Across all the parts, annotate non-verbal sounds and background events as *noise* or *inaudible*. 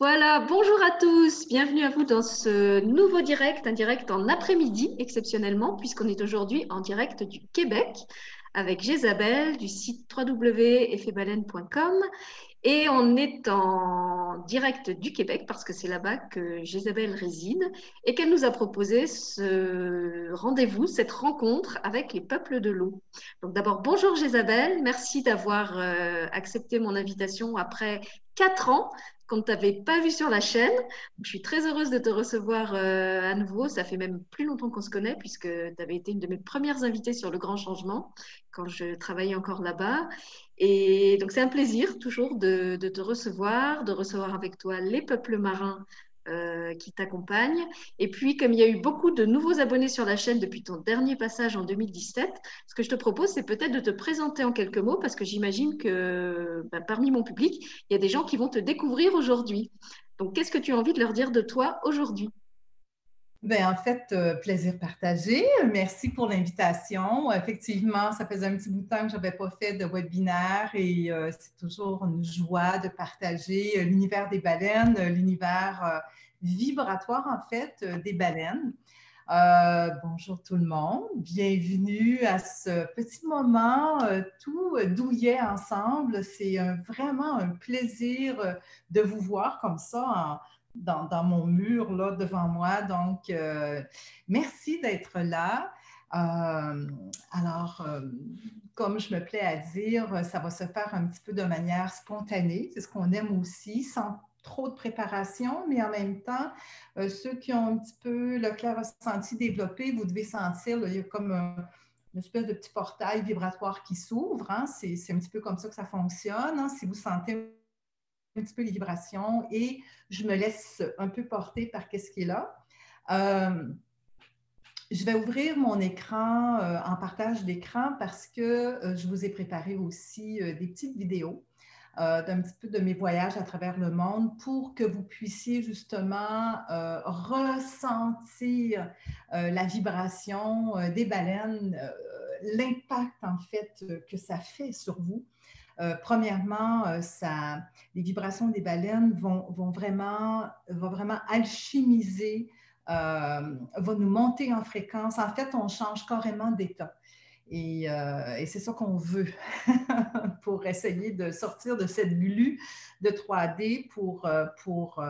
Voilà, bonjour à tous, bienvenue à vous dans ce nouveau direct, un direct en après-midi exceptionnellement, puisqu'on est aujourd'hui en direct du Québec avec Jésabelle du site www.effetbaleine.com et on est en direct du Québec parce que c'est là-bas que Jésabelle réside et qu'elle nous a proposé ce rendez-vous, cette rencontre avec les peuples de l'eau. Donc d'abord, bonjour Jésabelle, merci d'avoir euh, accepté mon invitation après quatre ans qu'on ne t'avait pas vu sur la chaîne. Je suis très heureuse de te recevoir euh, à nouveau. Ça fait même plus longtemps qu'on se connaît puisque tu avais été une de mes premières invitées sur le grand changement quand je travaillais encore là-bas. Et donc c'est un plaisir toujours de, de, te recevoir, de recevoir avec toi les peuples marins euh, qui t'accompagnent. Et puis, comme il y a eu beaucoup de nouveaux abonnés sur la chaîne depuis ton dernier passage en 2017, ce que je te propose, c'est peut-être de te présenter en quelques mots, parce que j'imagine que bah, parmi mon public, il y a des gens qui vont te découvrir aujourd'hui. Donc, qu'est-ce que tu as envie de leur dire de toi aujourd'hui? Ben, en fait, euh, plaisir partagé. Merci pour l'invitation. Effectivement, ça faisait un petit bout de temps que je n'avais pas fait de webinaire et euh, c'est toujours une joie de partager euh, l'univers des baleines, l'univers vibratoire en fait des baleines. bonjour tout le monde, bienvenue à ce petit moment tout douillet ensemble. C'est vraiment un plaisir de vous voir comme ça dans, mon mur là devant moi. Donc, euh, merci d'être là. Euh, alors, euh, comme je me plais à dire, ça va se faire un petit peu de manière spontanée. C'est ce qu'on aime aussi, sans trop de préparation, mais en même temps, ceux qui ont un petit peu le clair ressenti développé, vous devez sentir, il y a comme une espèce de petit portail vibratoire qui s'ouvre. Hein. C'est un petit peu comme ça que ça fonctionne. Hein. Si vous sentez un petit peu les vibrations et je me laisse un peu porter par qu'est-ce qui est là. Euh, je vais ouvrir mon écran euh, en partage d'écran parce que euh, je vous ai préparé aussi des petites vidéos d'un petit peu de mes voyages à travers le monde pour que vous puissiez justement ressentir la vibration des baleines, l'impact en fait que ça fait sur vous. Euh, premièrement, euh, ça, les vibrations des baleines vont, vraiment, vraiment alchimiser, euh, vont nous monter en fréquence. En fait, on change carrément d'état. Et, c'est ça qu'on veut *laughs* pour essayer de sortir de cette glu de 3D pour, pour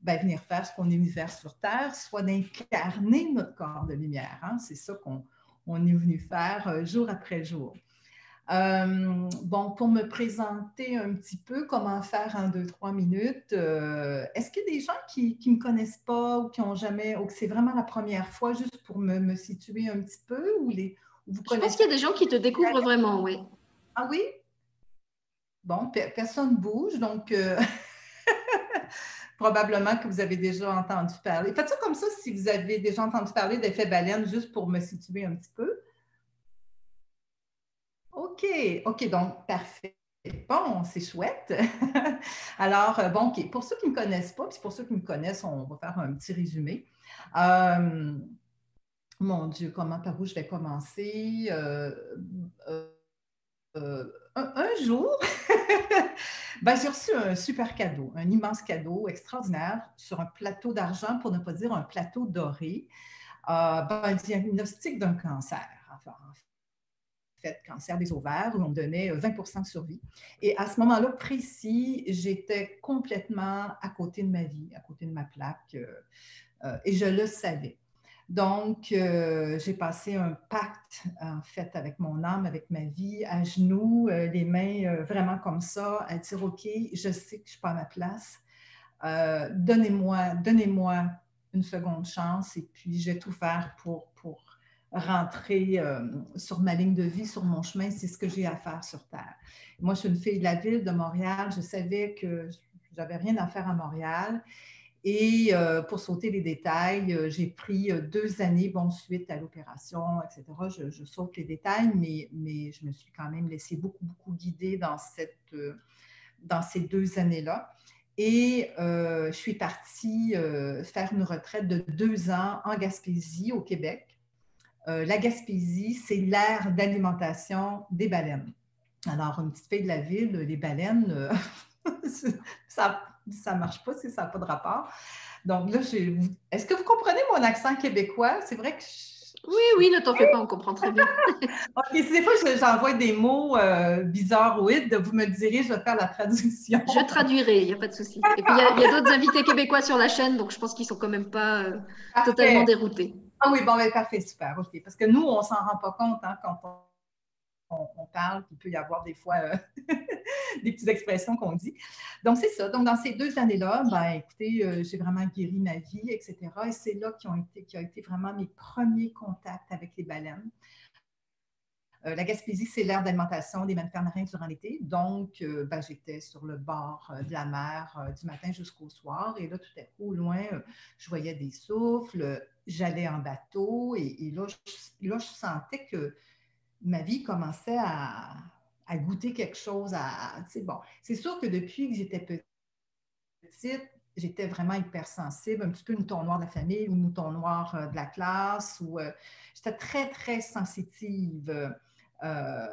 ben, venir faire ce qu'on est venu faire sur Terre, soit d'incarner notre corps de lumière. Hein. C'est ça qu'on on est venu faire jour après jour. Euh, bon, pour me présenter un petit peu, comment faire en deux, trois minutes, euh, est-ce qu'il y a des gens qui ne me connaissent pas ou qui n'ont jamais, ou que c'est vraiment la première fois, juste pour me, situer un petit peu? Ou les, vous Je pense qu'il y a des gens qui te découvrent vraiment, oui. Ah oui? Bon, personne bouge, donc euh, *laughs* probablement que vous avez déjà entendu parler. Faites ça comme ça si vous avez déjà entendu parler d'effet baleine, juste pour me situer un petit peu. OK, OK, donc parfait. Bon, c'est chouette. *laughs* Alors, euh, bon, OK, pour ceux qui ne me connaissent pas, puis pour ceux qui me connaissent, on va faire un petit résumé. Euh, mon Dieu, comment, par où je vais commencer? Euh, un, jour, *laughs* ben, j'ai reçu un super cadeau, un immense cadeau extraordinaire sur un plateau d'argent, pour ne pas dire un plateau doré, ben, un diagnostic d'un cancer. Enfin, cancer des ovaires, où on donnait 20 euh, de survie. Et à ce moment-là précis, j'étais complètement à côté de ma vie, à côté de ma plaque, euh, euh, et je le savais. Donc, j'ai passé un pacte, en fait, avec mon âme, avec ma vie, à genoux, les mains vraiment comme ça, à dire, OK, je sais que je ne suis pas à ma place. donnez-moi, donnez-moi une seconde chance et puis je vais tout faire pour rentrer euh, sur ma ligne de vie, sur mon chemin, c'est ce que j'ai à faire sur Terre. Moi, je suis une fille de la ville de Montréal. Je savais que je n'avais rien à faire à Montréal. Et euh, pour sauter les détails, euh, j'ai pris deux années, bon, suite à l'opération, etc. Je, saute les détails, mais, mais je me suis quand même laissée beaucoup, beaucoup guider dans, cette, dans ces deux années-là. Et je suis partie faire une retraite de deux ans en Gaspésie, au Québec. Euh, la Gaspésie, c'est l'aire d'alimentation des baleines. Alors, une petite fille de la ville, les baleines, euh, *laughs* ça ne marche pas si ça n'a pas de rapport. Donc là, est-ce que vous comprenez mon accent québécois? C'est vrai que oui, oui, ne t'en fais pas, on comprend très bien. *laughs* OK, si des fois j'envoie des mots euh, bizarres ou vous me direz, je vais faire la traduction. Je traduirai, il n'y a pas de souci. Et puis il y a, d'autres invités québécois sur la chaîne, donc je pense qu'ils sont quand même pas euh, totalement déroutés. Ah oui, bon, ben, parfait, super, OK. Parce que nous, on ne s'en rend pas compte hein, quand on parle, il peut y avoir des fois euh, *laughs* des petites expressions qu'on dit. Donc, c'est ça. Donc, dans ces deux années-là, ben, écoutez, euh, j'ai vraiment guéri ma vie, etc. Et c'est là qui ont été, qui a été vraiment mes premiers contacts avec les baleines. Euh, la Gaspésie, c'est l'aire d'alimentation des mammifères marins durant l'été. Donc, ben, j'étais sur le bord de la mer du matin jusqu'au soir. Et là, tout à coup, au loin, je voyais des souffles. J'allais en bateau. Et, là, je sentais que ma vie commençait à, goûter quelque chose. Bon, c'est sûr que depuis que j'étais petite, j'étais vraiment hypersensible, un petit peu mouton noir de la famille ou mouton noir euh, de la classe. Ou, euh, j'étais très, très sensitive. Euh,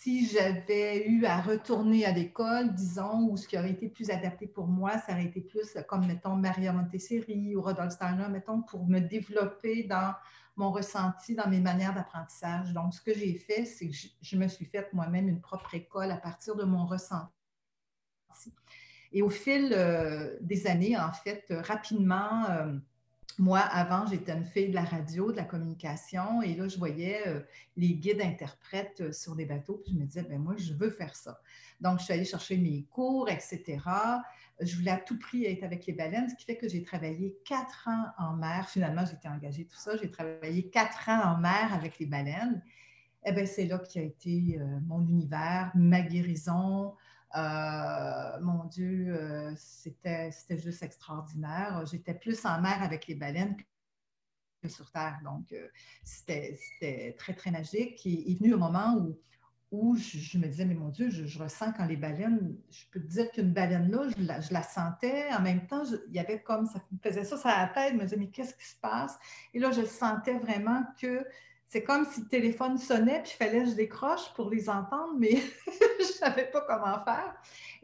si j'avais eu à retourner à l'école, disons, ou ce qui aurait été plus adapté pour moi, ça aurait été plus comme, mettons, Maria Montessori ou Rodolphe Steiner, mettons, pour me développer dans mon ressenti dans mes manières d'apprentissage. Donc, ce que j'ai fait, c'est que je, me suis faite moi-même une propre école à partir de mon ressenti. Et au fil euh, des années, en fait, rapidement, euh, moi, avant, j'étais une fille de la radio, de la communication, et là, je voyais euh, les guides interprètes sur les bateaux, puis je me disais, ben moi, je veux faire ça. Donc, je suis allée chercher mes cours, etc je voulais à tout prix être avec les baleines, ce qui fait que j'ai travaillé quatre ans en mer. Finalement, j'étais engagée, tout ça. J'ai travaillé quatre ans en mer avec les baleines. Eh bien, c'est là qui a été euh, mon univers, ma guérison. Euh, mon Dieu, euh, c'était, juste extraordinaire. J'étais plus en mer avec les baleines que sur Terre. Donc, c'était, c'était très, très magique. Et est venu un moment où où je, me disais, mais mon Dieu, je, ressens quand les baleines, je peux te dire qu'une baleine là, je la, sentais. En même temps, il y avait comme, ça me faisait ça sur la tête, je me disais, mais qu'est-ce qui se passe? Et là, je sentais vraiment que c'est comme si le téléphone sonnait, puis il fallait que je décroche pour les entendre, mais *laughs* je ne savais pas comment faire.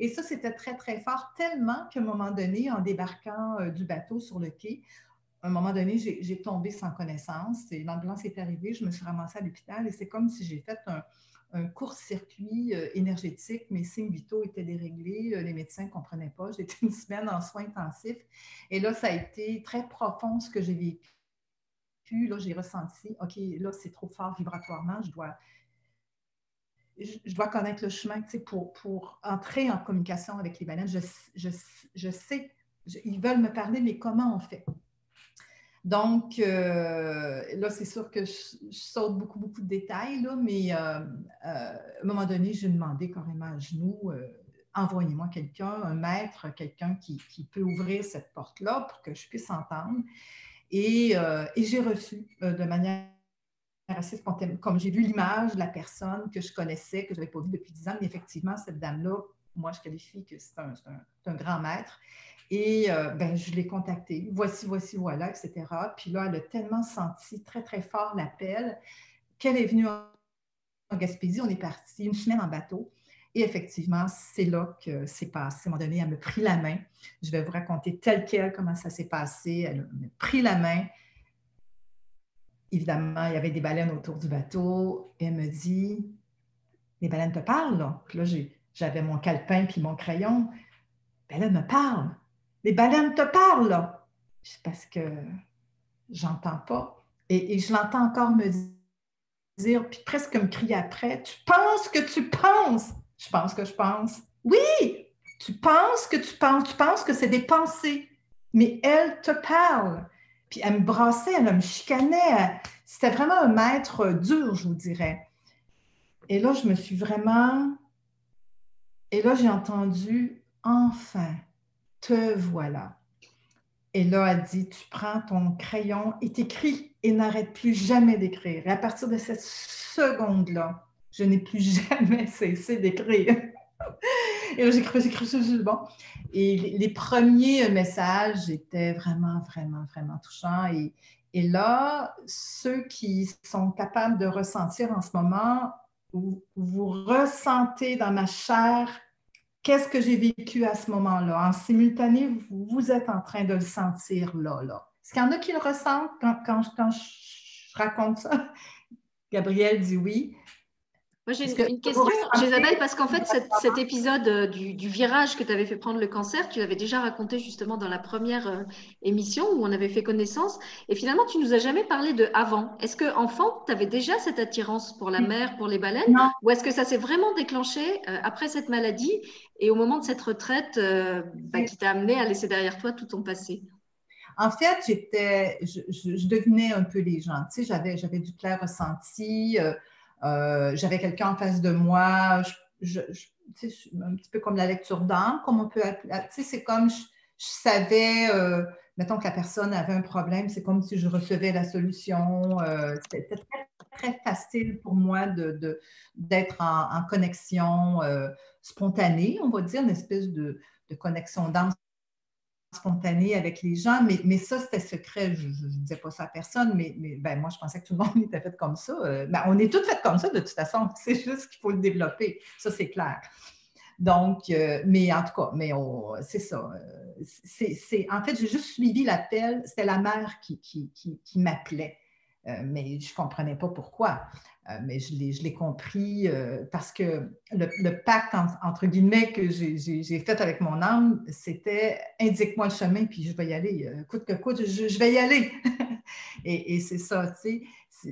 Et ça, c'était très, très fort, tellement qu'à un moment donné, en débarquant euh, du bateau sur le quai, à un moment donné, j'ai tombé sans connaissance l'ambulance est arrivée, je me suis ramassée à l'hôpital et c'est comme si j'ai fait un, un court-circuit euh, énergétique. Mes signes vitaux étaient déréglés. Euh, les médecins ne comprenaient pas. J'étais une semaine en soins intensifs. Et là, ça a été très profond ce que j'ai vécu. Là, j'ai ressenti, OK, là, c'est trop fort vibratoirement. Je dois, je, dois connaître le chemin pour, pour entrer en communication avec les baleines. Je, je, sais, ils veulent me parler, mais comment on fait? Donc, euh, là, c'est sûr que je, saute beaucoup, beaucoup de détails, là, mais euh, euh, à un moment donné, j'ai demandé carrément à genoux, envoyez-moi quelqu'un, un maître, quelqu'un qui, peut ouvrir cette porte-là pour que je puisse entendre. Et, j'ai reçu de manière assez spontanée, comme j'ai vu l'image de la personne que je connaissais, que je n'avais pas vue depuis dix ans, mais effectivement, cette dame-là, moi, je qualifie que c'est un, grand maître. Et euh, ben, je l'ai contactée. Voici, voici, voilà, etc. Puis là, elle a tellement senti très, très fort l'appel qu'elle est venue en Gaspésie. On est parti une semaine en bateau. Et effectivement, c'est là que c'est passé. À un moment donné, elle me pris la main. Je vais vous raconter tel quel comment ça s'est passé. Elle m'a pris la main. Évidemment, il y avait des baleines autour du bateau. Elle me dit Les baleines te parlent, là. là, j'avais mon calepin puis mon crayon. Ben là, elle me parle les baleines te parlent. C'est parce que j'entends pas. Et, je l'entends encore me dire, puis presque me crier après, tu penses que tu penses. Je pense que je pense. Oui, tu penses que tu penses, tu penses que c'est des pensées, mais elle te parle. Puis elle me brassait, elle me chicanait. C'était vraiment un maître dur, je vous dirais. Et là, je me suis vraiment... Et là, j'ai entendu, enfin, te voilà. Et là, elle dit, tu prends ton crayon et t'écris et n'arrête plus jamais d'écrire. Et à partir de cette seconde-là, je n'ai plus jamais *laughs* cessé d'écrire. et j'écris, j'écris, j'écris, bon. Et les premiers messages étaient vraiment, vraiment, vraiment touchants. Et, là, ceux qui sont capables de ressentir en ce moment, vous, ressentez dans ma chair qu'est-ce que j'ai vécu à ce moment-là? En simultané, vous, êtes en train de le sentir là, là. Est-ce qu'il y en a qui le ressentent quand, je raconte ça? Gabriel dit oui. Moi, j'ai une, question, Isabelle, parce qu'en fait, cet, épisode euh, du, virage que tu avais fait prendre le cancer, tu l'avais déjà raconté justement dans la première euh, émission où on avait fait connaissance. Et finalement, tu nous as jamais parlé de avant. Est-ce que enfant, tu avais déjà cette attirance pour la mer, pour les baleines? Ou est-ce que ça s'est vraiment déclenché euh, après cette maladie et au moment de cette retraite bah, qui t'a amené à laisser derrière toi tout ton passé? En fait, j'étais, je, devinais un peu les gens. Tu sais, j'avais, j'avais du clair ressenti. Euh, j'avais quelqu'un en face de moi, je, un petit peu comme la lecture d'âme, comme on peut appeler. C'est comme je, savais, euh, mettons que la personne avait un problème, c'est comme si je recevais la solution. Euh, c'était très, très, facile pour moi d'être de, en, connexion spontanée, on va dire, une espèce de, de connexion d'âme spontanée avec les gens, mais, mais ça, c'était secret. Je ne disais pas ça à personne, mais, mais ben, moi, je pensais que tout le monde *laughs* était fait comme ça. Euh, ben, on est toutes faites comme ça, de toute façon. *laughs* C'est juste qu'il faut le développer. Ça, c'est clair. Donc, euh, mais en tout cas, mais c'est ça. Euh, c'est, en fait, j'ai juste suivi l'appel. C'était la mère qui, qui, qui m'appelait. Mais je ne comprenais pas pourquoi. Euh, mais je l'ai compris euh, parce que le, pacte, entre guillemets, que j'ai fait avec mon âme, c'était indique-moi le chemin, puis je vais y aller. Euh, coûte que coûte, je, vais y aller. *laughs* et, c'est ça, tu sais.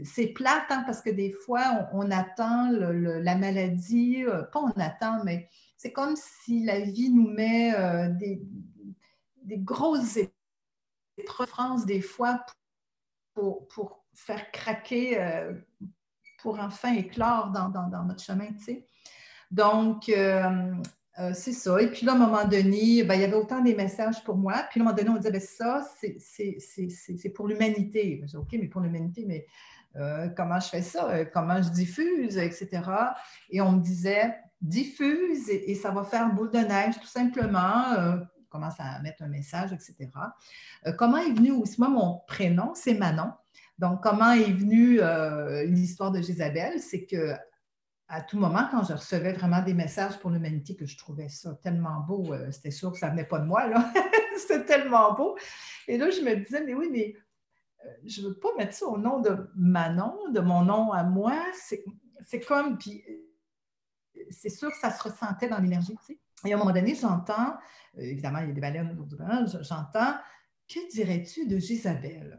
C'est plate hein, parce que des fois, on, attend la maladie, pas on attend, mais c'est comme si la vie nous met des, grosses épreuves des fois pour faire craquer pour enfin éclore dans, notre chemin, tu sais. Donc, euh, euh, c'est ça. Et puis là, à un moment donné, ben, il y avait autant des messages pour moi. Puis à un moment donné, on disait, ben, ça, c'est pour l'humanité. Je OK, mais pour l'humanité, mais euh, comment je fais ça? Comment je diffuse, etc. Et on me disait, diffuse et, ça va faire boule de neige, tout simplement. commence à mettre un message, etc. comment est venu aussi, moi, mon prénom, c'est Manon. Donc, comment est venue euh, l'histoire de Jézabel? C'est que à tout moment, quand je recevais vraiment des messages pour l'humanité, que je trouvais ça tellement beau, euh, c'était sûr que ça ne venait pas de moi, là. *laughs* c'était tellement beau. Et là, je me disais, mais oui, mais euh, je ne veux pas mettre ça au nom de Manon, de mon nom à moi. C'est comme, puis c'est sûr que ça se ressentait dans l'énergie, tu. Et à un moment donné, j'entends, évidemment, il y a des baleines, j'entends, que dirais-tu de Jézabel?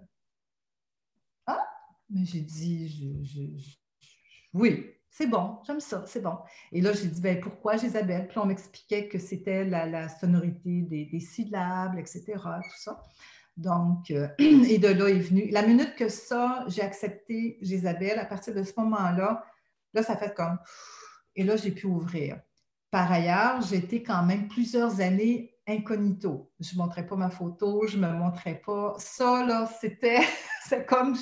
Mais j'ai dit, oui, c'est bon, j'aime ça, c'est bon. Et là, j'ai dit, ben, pourquoi Isabelle? Puis on m'expliquait que c'était la, sonorité des, syllabes, etc., tout ça. Donc, euh, *clears throat* et de là est venu. La minute que ça, j'ai accepté Isabelle, à partir de ce moment-là, là, ça fait comme. Et là, j'ai pu ouvrir. Par ailleurs, j'étais quand même plusieurs années incognito. Je ne montrais pas ma photo, je ne me montrais pas. Ça, là, c'était, *laughs* comme,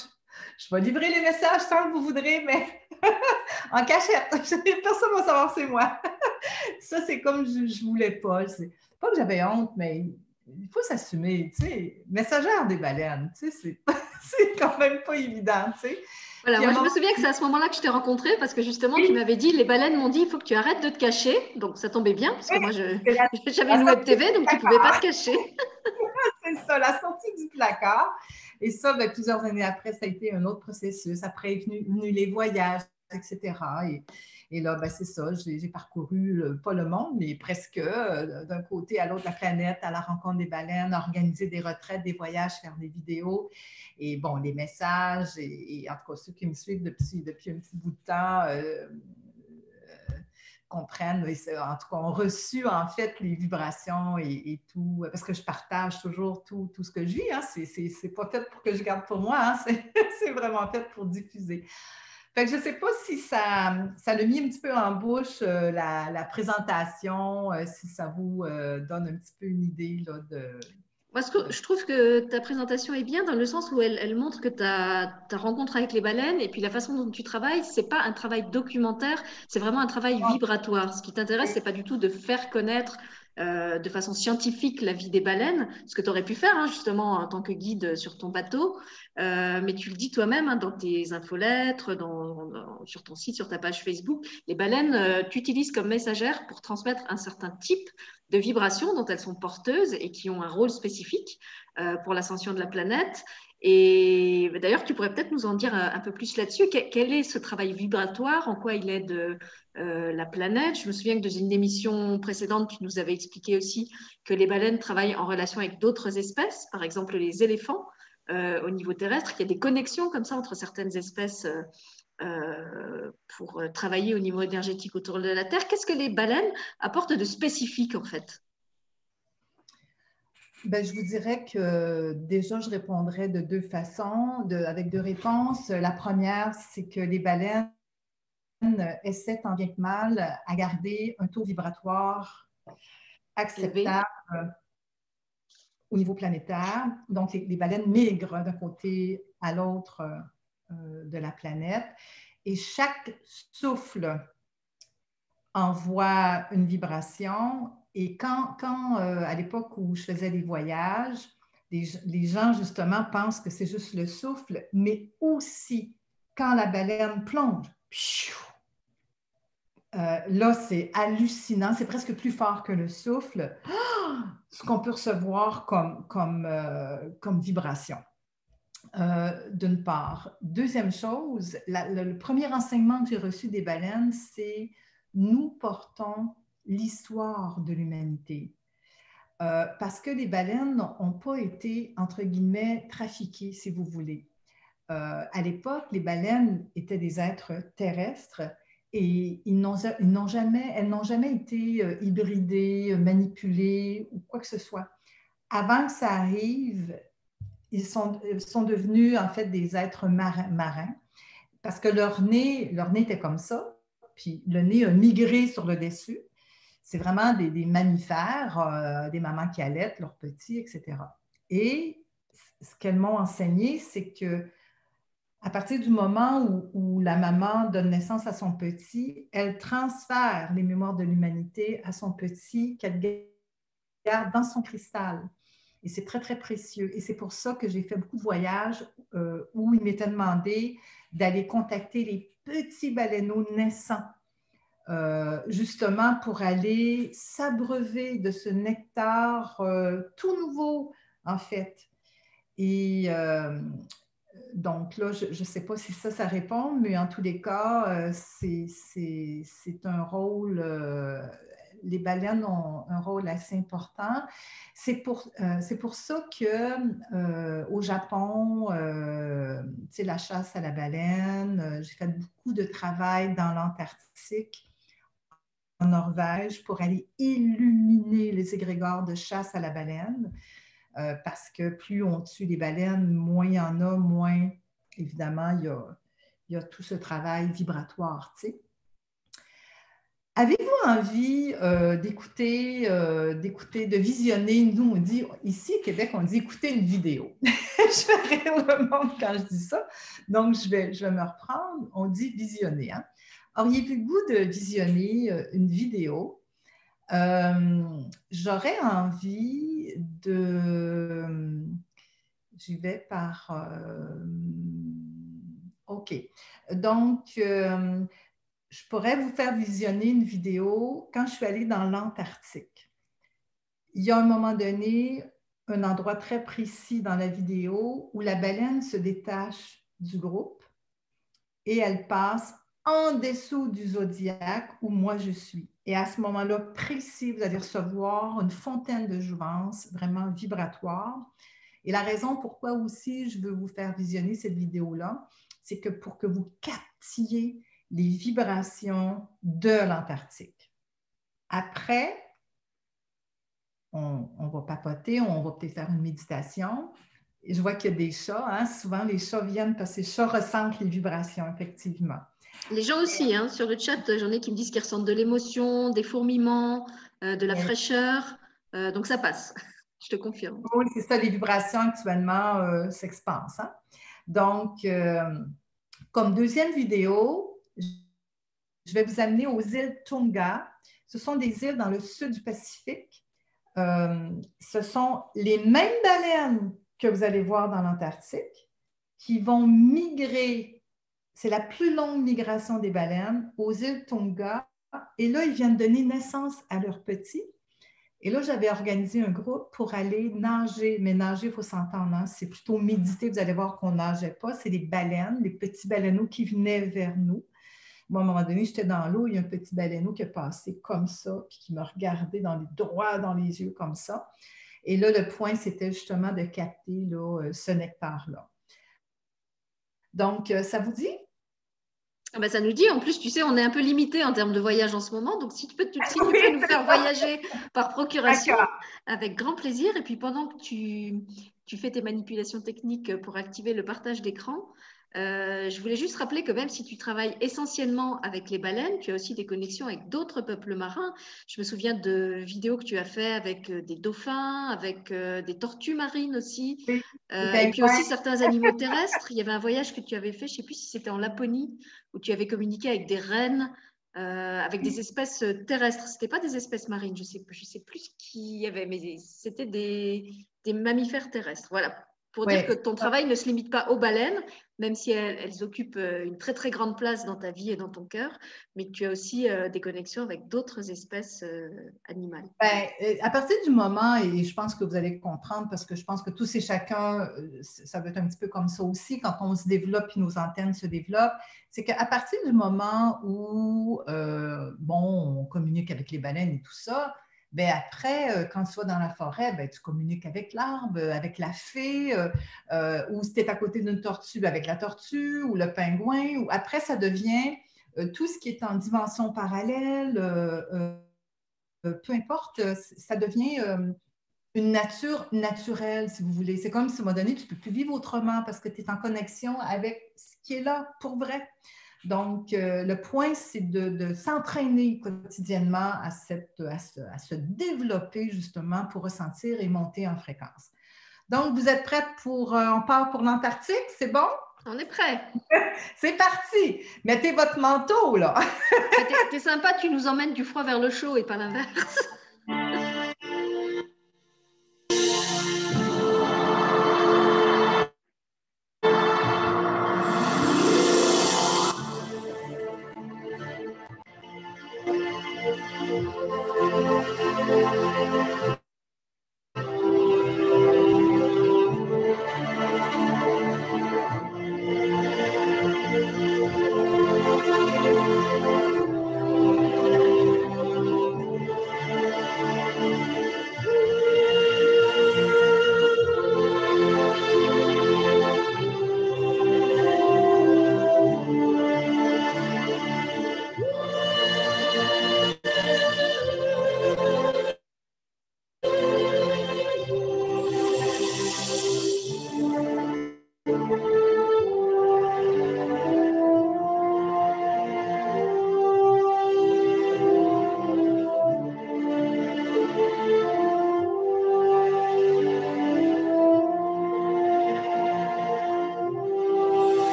je vais livrer les messages tant que vous voudrez, mais *laughs* en cachette. *laughs* Personne ne va savoir c'est moi. *laughs* ça, c'est comme je ne voulais pas. Pas que j'avais honte, mais il faut s'assumer. Tu sais, messagère des baleines, tu sais, c'est quand même pas évident, tu sais. Voilà, moi, je me souviens que c'est à ce moment-là que je t'ai rencontré parce que justement, tu m'avais dit, les baleines m'ont dit, il faut que tu arrêtes de te cacher. Donc, ça tombait bien parce que moi, j'avais une web TV, donc tu ne pouvais pas te cacher. *laughs* ça, la sortie du placard. Et ça, ben, plusieurs années après, ça a été un autre processus. Après est venu, les voyages, etc. Et, là, ben, c'est ça, j'ai parcouru pas le monde, mais presque euh, d'un côté à l'autre de la planète, à la rencontre des baleines, organiser des retraites, des voyages, faire des vidéos. Et bon, les messages, et, en tout cas, ceux qui me suivent depuis, depuis un petit bout de temps, euh, comprennent, en tout cas, ont reçu en fait les vibrations et, tout, parce que je partage toujours tout, tout ce que je vis. Hein, c'est pas fait pour que je garde pour moi, hein, *laughs* c'est vraiment fait pour diffuser. Fait que je ne sais pas si ça, ça l'a mis un petit peu en bouche euh, la, présentation, euh, si ça vous euh, donne un petit peu une idée là, de, parce que je trouve que ta présentation est bien dans le sens où elle, montre que ta, ta, rencontre avec les baleines et puis la façon dont tu travailles, c'est pas un travail documentaire, c'est vraiment un travail vibratoire. Ce qui t'intéresse, c'est pas du tout de faire connaître de façon scientifique la vie des baleines, ce que tu aurais pu faire hein, justement en tant que guide sur ton bateau. mais tu le dis toi-même hein, dans tes infolettres, dans, sur ton site, sur ta page Facebook, les baleines, tu utilises comme messagères pour transmettre un certain type de vibrations dont elles sont porteuses et qui ont un rôle spécifique pour l'ascension de la planète. Et d'ailleurs, tu pourrais peut-être nous en dire un, peu plus là-dessus. Quel, est ce travail vibratoire? En quoi il aide euh, la planète? Je me souviens que dans une émission précédente, tu nous avais expliqué aussi que les baleines travaillent en relation avec d'autres espèces, par exemple les éléphants euh, au niveau terrestre. Il y a des connexions comme ça entre certaines espèces euh, pour travailler au niveau énergétique autour de la Terre. Qu'est-ce que les baleines apportent de spécifique en fait? Ben, je vous dirais que déjà, je répondrais de deux façons, avec deux réponses. La première, c'est que les baleines essaient tant bien que mal à garder un taux vibratoire acceptable au niveau planétaire. Donc, les, baleines migrent d'un côté à l'autre euh, de la planète. Et chaque souffle envoie une vibration. Et quand, quand euh, à l'époque où je faisais des voyages, les, gens, justement, pensent que c'est juste le souffle, mais aussi quand la baleine plonge, euh, là, c'est hallucinant, c'est presque plus fort que le souffle, *gasps* ce qu'on peut recevoir euh, comme vibration. D'une part. Deuxième chose, le premier enseignement que j'ai reçu des baleines, c'est nous portons l'histoire de l'humanité. Euh, parce que les baleines n'ont pas été, entre guillemets, trafiquées, si vous voulez. Euh, à l'époque, les baleines étaient des êtres terrestres et ils n'ont jamais, elles n'ont jamais été euh, hybridées, manipulées ou quoi que ce soit. Avant que ça arrive, ils sont, sont devenus en fait des êtres marins, parce que leur nez, leur nez était comme ça, puis le nez a migré sur le dessus c'est vraiment des, mammifères, euh, des mamans qui allaitent leurs petits, etc. Et ce qu'elles m'ont enseigné, c'est que à partir du moment où, la maman donne naissance à son petit, elle transfère les mémoires de l'humanité à son petit qu'elle garde dans son cristal. Et c'est très, très précieux. Et c'est pour ça que j'ai fait beaucoup de voyages euh, où il m'était demandé d'aller contacter les petits baleineaux naissants euh, justement pour aller s'abreuver de ce nectar euh, tout nouveau, en fait. Et donc là, je ne sais pas si ça, ça répond, mais en tous les cas, c'est un rôle, les baleines ont un rôle assez important. C'est pour, pour ça que au Japon, c'est la chasse à la baleine, j'ai fait beaucoup de travail dans l'Antarctique Norvège pour aller illuminer les égrégores de chasse à la baleine, euh, parce que plus on tue les baleines, moins il y en a, moins, évidemment, il y a, tout ce travail vibratoire. Avez-vous envie euh, d'écouter, euh, d'écouter, de visionner, nous on dit, ici au Québec, on dit écouter une vidéo. *laughs* je vais rire le monde quand je dis ça, donc je vais, je vais me reprendre, on dit visionner. Hein? auriez-vous le goût de visionner euh, une vidéo? J'aurais envie de... J'y vais par... OK. Donc, je pourrais vous faire visionner une vidéo quand je suis allée dans l'Antarctique. Il y a un moment donné, un endroit très précis dans la vidéo où la baleine se détache du groupe et elle passe en dessous du zodiaque où moi je suis. Et à ce moment-là précis, vous allez recevoir une fontaine de jouvence vraiment vibratoire. Et la raison pourquoi aussi je veux vous faire visionner cette vidéo-là, c'est que pour que vous captiez les vibrations de l'Antarctique. Après, on, va papoter, on va peut-être faire une méditation. Je vois qu'il y a des chats. Hein. Souvent, les chats viennent parce que les chats ressentent les vibrations, effectivement. Les gens aussi, hein, sur le chat, j'en ai qui me disent qu'ils ressentent de l'émotion, des fourmillements, euh, de la fraîcheur. Euh, donc ça passe, *laughs* je te confirme. Oui, c'est ça, les vibrations actuellement euh, s'expansent. Hein. Donc, comme deuxième vidéo, je vais vous amener aux îles Tonga. Ce sont des îles dans le sud du Pacifique euh, ce sont les mêmes baleines que vous allez voir dans l'Antarctique qui vont migrer. C'est la plus longue migration des baleines aux îles Tonga. Et là, ils viennent donner naissance à leurs petits. Et là, j'avais organisé un groupe pour aller nager. Mais nager, il faut s'entendre, hein. c'est plutôt méditer. Vous allez voir qu'on nageait pas. C'est les baleines, les petits baleineaux qui venaient vers nous. Moi, à un moment donné, j'étais dans l'eau, il y a un petit baleineau qui est passé comme ça, puis qui me regardait dans les, droit dans les yeux comme ça. Et là, le point, c'était justement de capter là, euh, ce nectar-là. Donc, euh, ça vous dit? Ah ben, ça nous dit, en plus, tu sais, on est un peu limité en termes de voyage en ce moment. Donc, si tu peux, si tu peux nous faire voyager par procuration, avec grand plaisir. Et puis, pendant que tu, tu fais tes manipulations techniques pour activer le partage d'écran, euh, je voulais juste rappeler que même si tu travailles essentiellement avec les baleines, tu as aussi des connexions avec d'autres peuples marins. Je me souviens de vidéos que tu as fait avec euh, des dauphins, avec euh, des tortues marines aussi, et puis aussi certains *laughs* animaux terrestres. Il y avait un voyage que tu avais fait, je ne sais plus si c'était en Laponie, où tu avais communiqué avec des rennes, avec des espèces terrestres. Ce n'était pas des espèces marines, je ne sais, je sais plus ce qu'il y avait, mais c'était des, des mammifères terrestres. Voilà, pour dire que ton travail ne se limite pas aux baleines, même si elles, occupent euh, une très très grande place dans ta vie et dans ton cœur, mais que tu as aussi euh, des connexions avec d'autres espèces euh, animales. Ben, à partir du moment, et je pense que vous allez comprendre, parce que je pense que tous et chacun, ça va être un petit peu comme ça aussi, quand on se développe et nos antennes se développent, c'est qu'à partir du moment où, bon, on communique avec les baleines et tout ça, ben après, euh, quand tu vas dans la forêt, ben, tu communiques avec l'arbre, euh, avec la fée, euh, ou si tu es à côté d'une tortue, avec la tortue, ou le pingouin. Ou... Après, ça devient tout ce qui est en dimension parallèle, peu importe, ça devient une nature naturelle, si vous voulez. C'est comme si à un moment donné, tu ne peux plus vivre autrement parce que tu es en connexion avec ce qui est là pour vrai. Donc, euh, le point, c'est de, s'entraîner quotidiennement à, se, développer justement pour ressentir et monter en fréquence. Donc, vous êtes prête pour, euh, on part pour l'Antarctique, c'est bon? On est prêt. *laughs* c'est parti. Mettez votre manteau, là. *laughs* T'es sympa, tu nous emmènes du froid vers le chaud et pas l'inverse.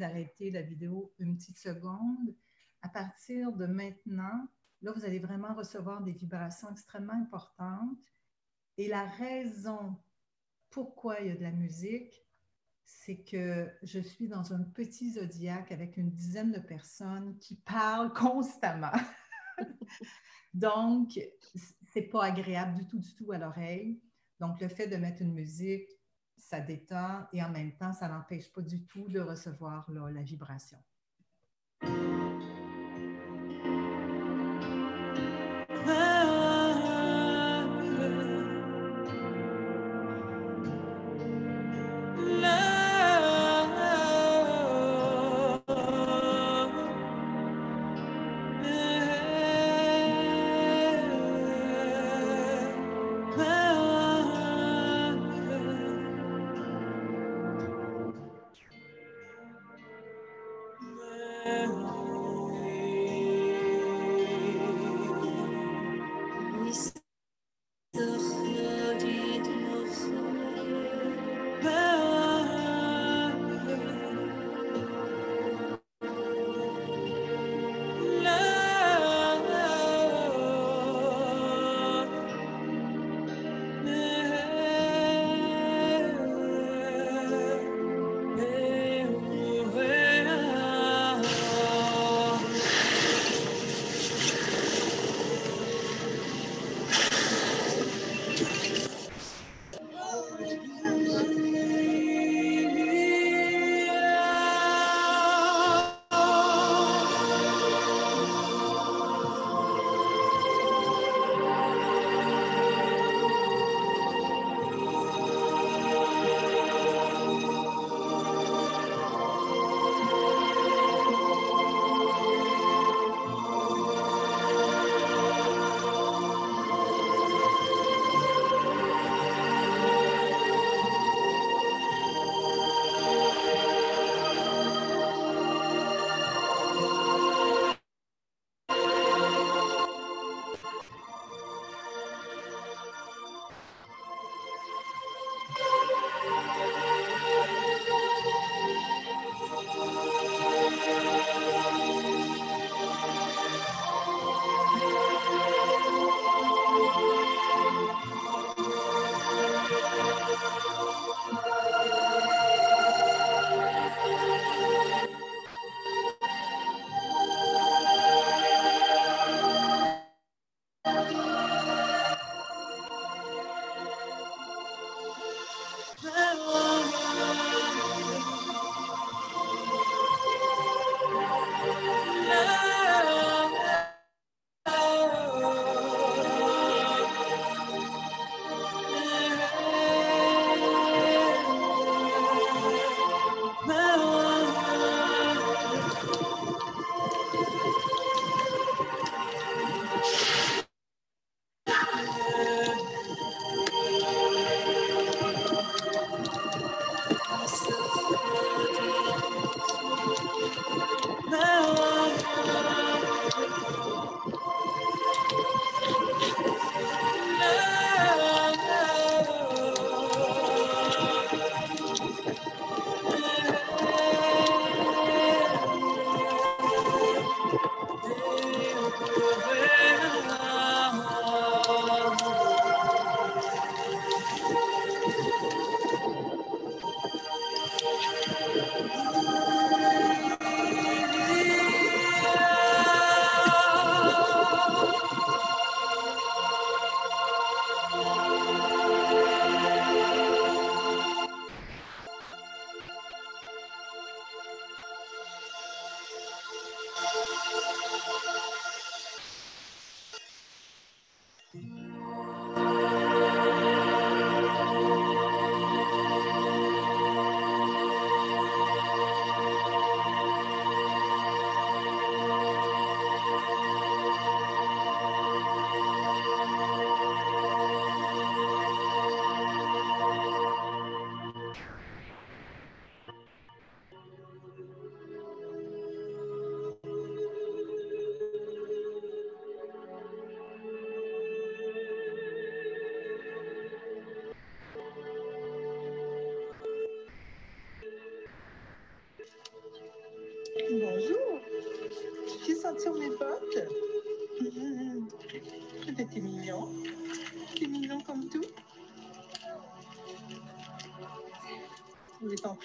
D'arrêter la vidéo une petite seconde. À partir de maintenant, là, vous allez vraiment recevoir des vibrations extrêmement importantes. Et la raison pourquoi il y a de la musique, c'est que je suis dans un petit zodiaque avec une dizaine de personnes qui parlent *laughs* constamment. Donc, c'est pas agréable du tout, du tout à l'oreille. Donc, le fait de mettre une musique, ça détend et en même temps, ça n'empêche pas du tout de recevoir la vibration.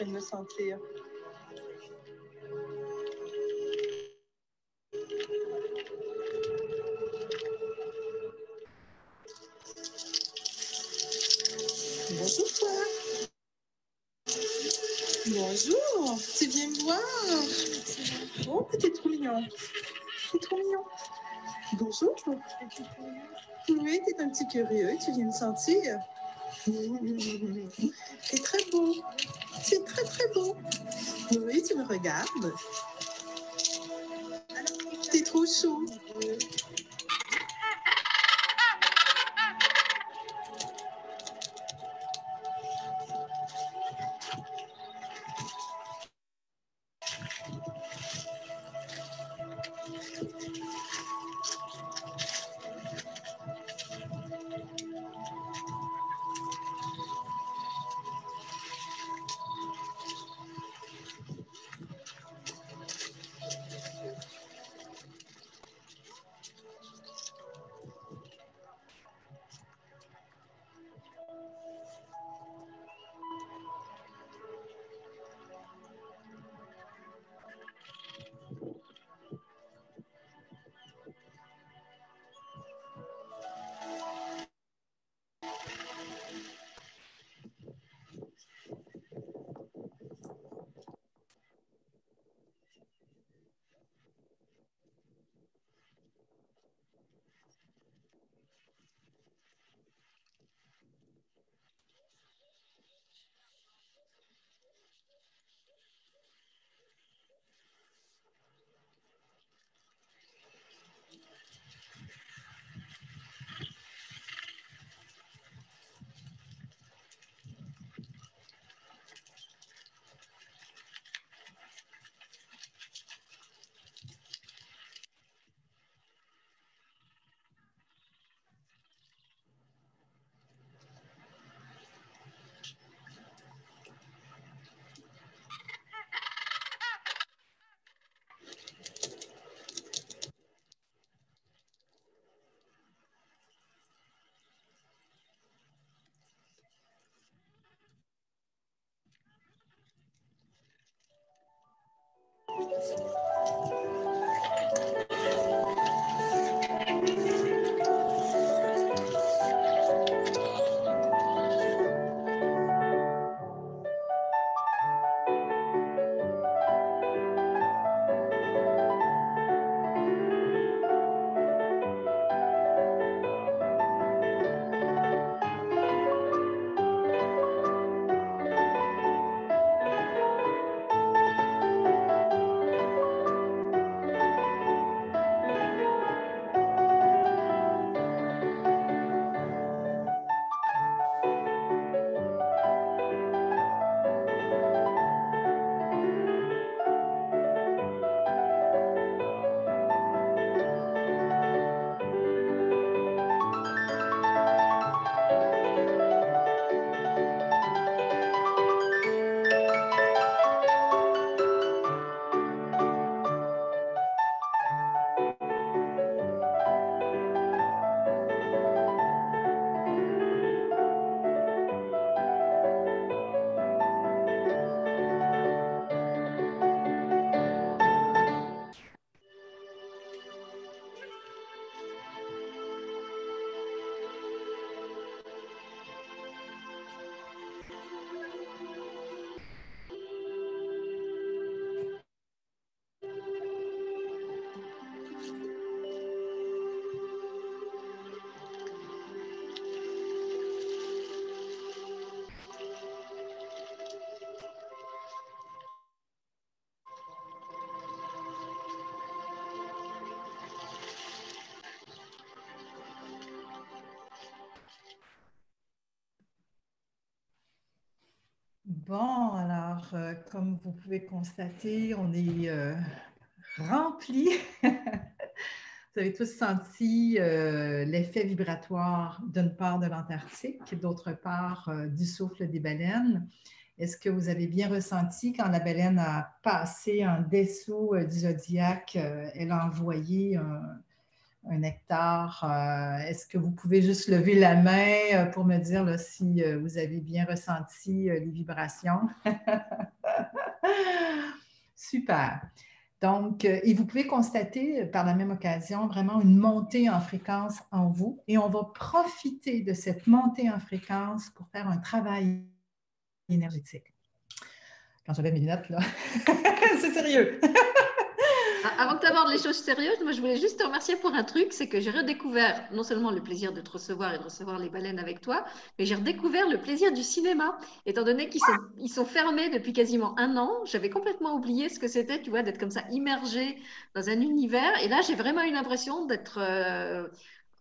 De me sentir. Bonjour toi. Bonjour, tu viens me voir. Oh, t'es trop mignon. T'es trop mignon. Bonjour. Oui, t'es un petit curieux, tu viens me sentir. *laughs* C'est très beau. C'est très, très beau. Oui, tu me regardes. T'es trop chaud. Bon, alors, euh, comme vous pouvez constater, on est euh, rempli. *laughs* vous avez tous senti euh, l'effet vibratoire d'une part de l'Antarctique, d'autre part du souffle des baleines. Est-ce que vous avez bien ressenti quand la baleine a passé en dessous du zodiaque, elle a envoyé un, nectar? Euh, est-ce que vous pouvez juste lever la main pour me dire si vous avez bien ressenti les vibrations? *laughs* Super. Donc, et vous pouvez constater par la même occasion vraiment une montée en fréquence en vous et on va profiter de cette montée en fréquence pour faire un travail énergétique. Quand j'avais mes lunettes, là, *laughs* c'est sérieux. *laughs* Avant que tu abordes les choses sérieuses, moi je voulais juste te remercier pour un truc, c'est que j'ai redécouvert non seulement le plaisir de te recevoir et de recevoir les baleines avec toi, mais j'ai redécouvert le plaisir du cinéma, étant donné qu'ils sont, fermés depuis quasiment un an. J'avais complètement oublié ce que c'était, tu vois, d'être comme ça immergé dans un univers. Et là, j'ai vraiment eu l'impression d'être euh,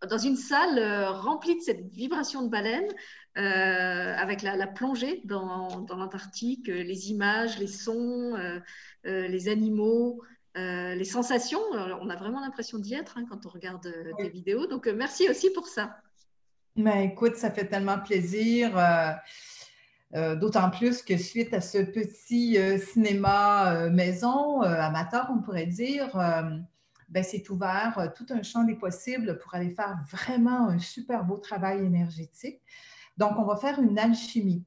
dans une salle euh, remplie de cette vibration de baleine. Euh, avec la, plongée dans, l'Antarctique, les images, les sons, les animaux, les sensations. on a vraiment l'impression d'y être hein, quand on regarde tes vidéos. Donc, merci aussi pour ça. Mais écoute, ça fait tellement plaisir. D'autant plus que suite à ce petit cinéma maison, amateur, on pourrait dire, ben, c'est ouvert tout un champ des possibles pour aller faire vraiment un super beau travail énergétique. Donc, on va faire une alchimie.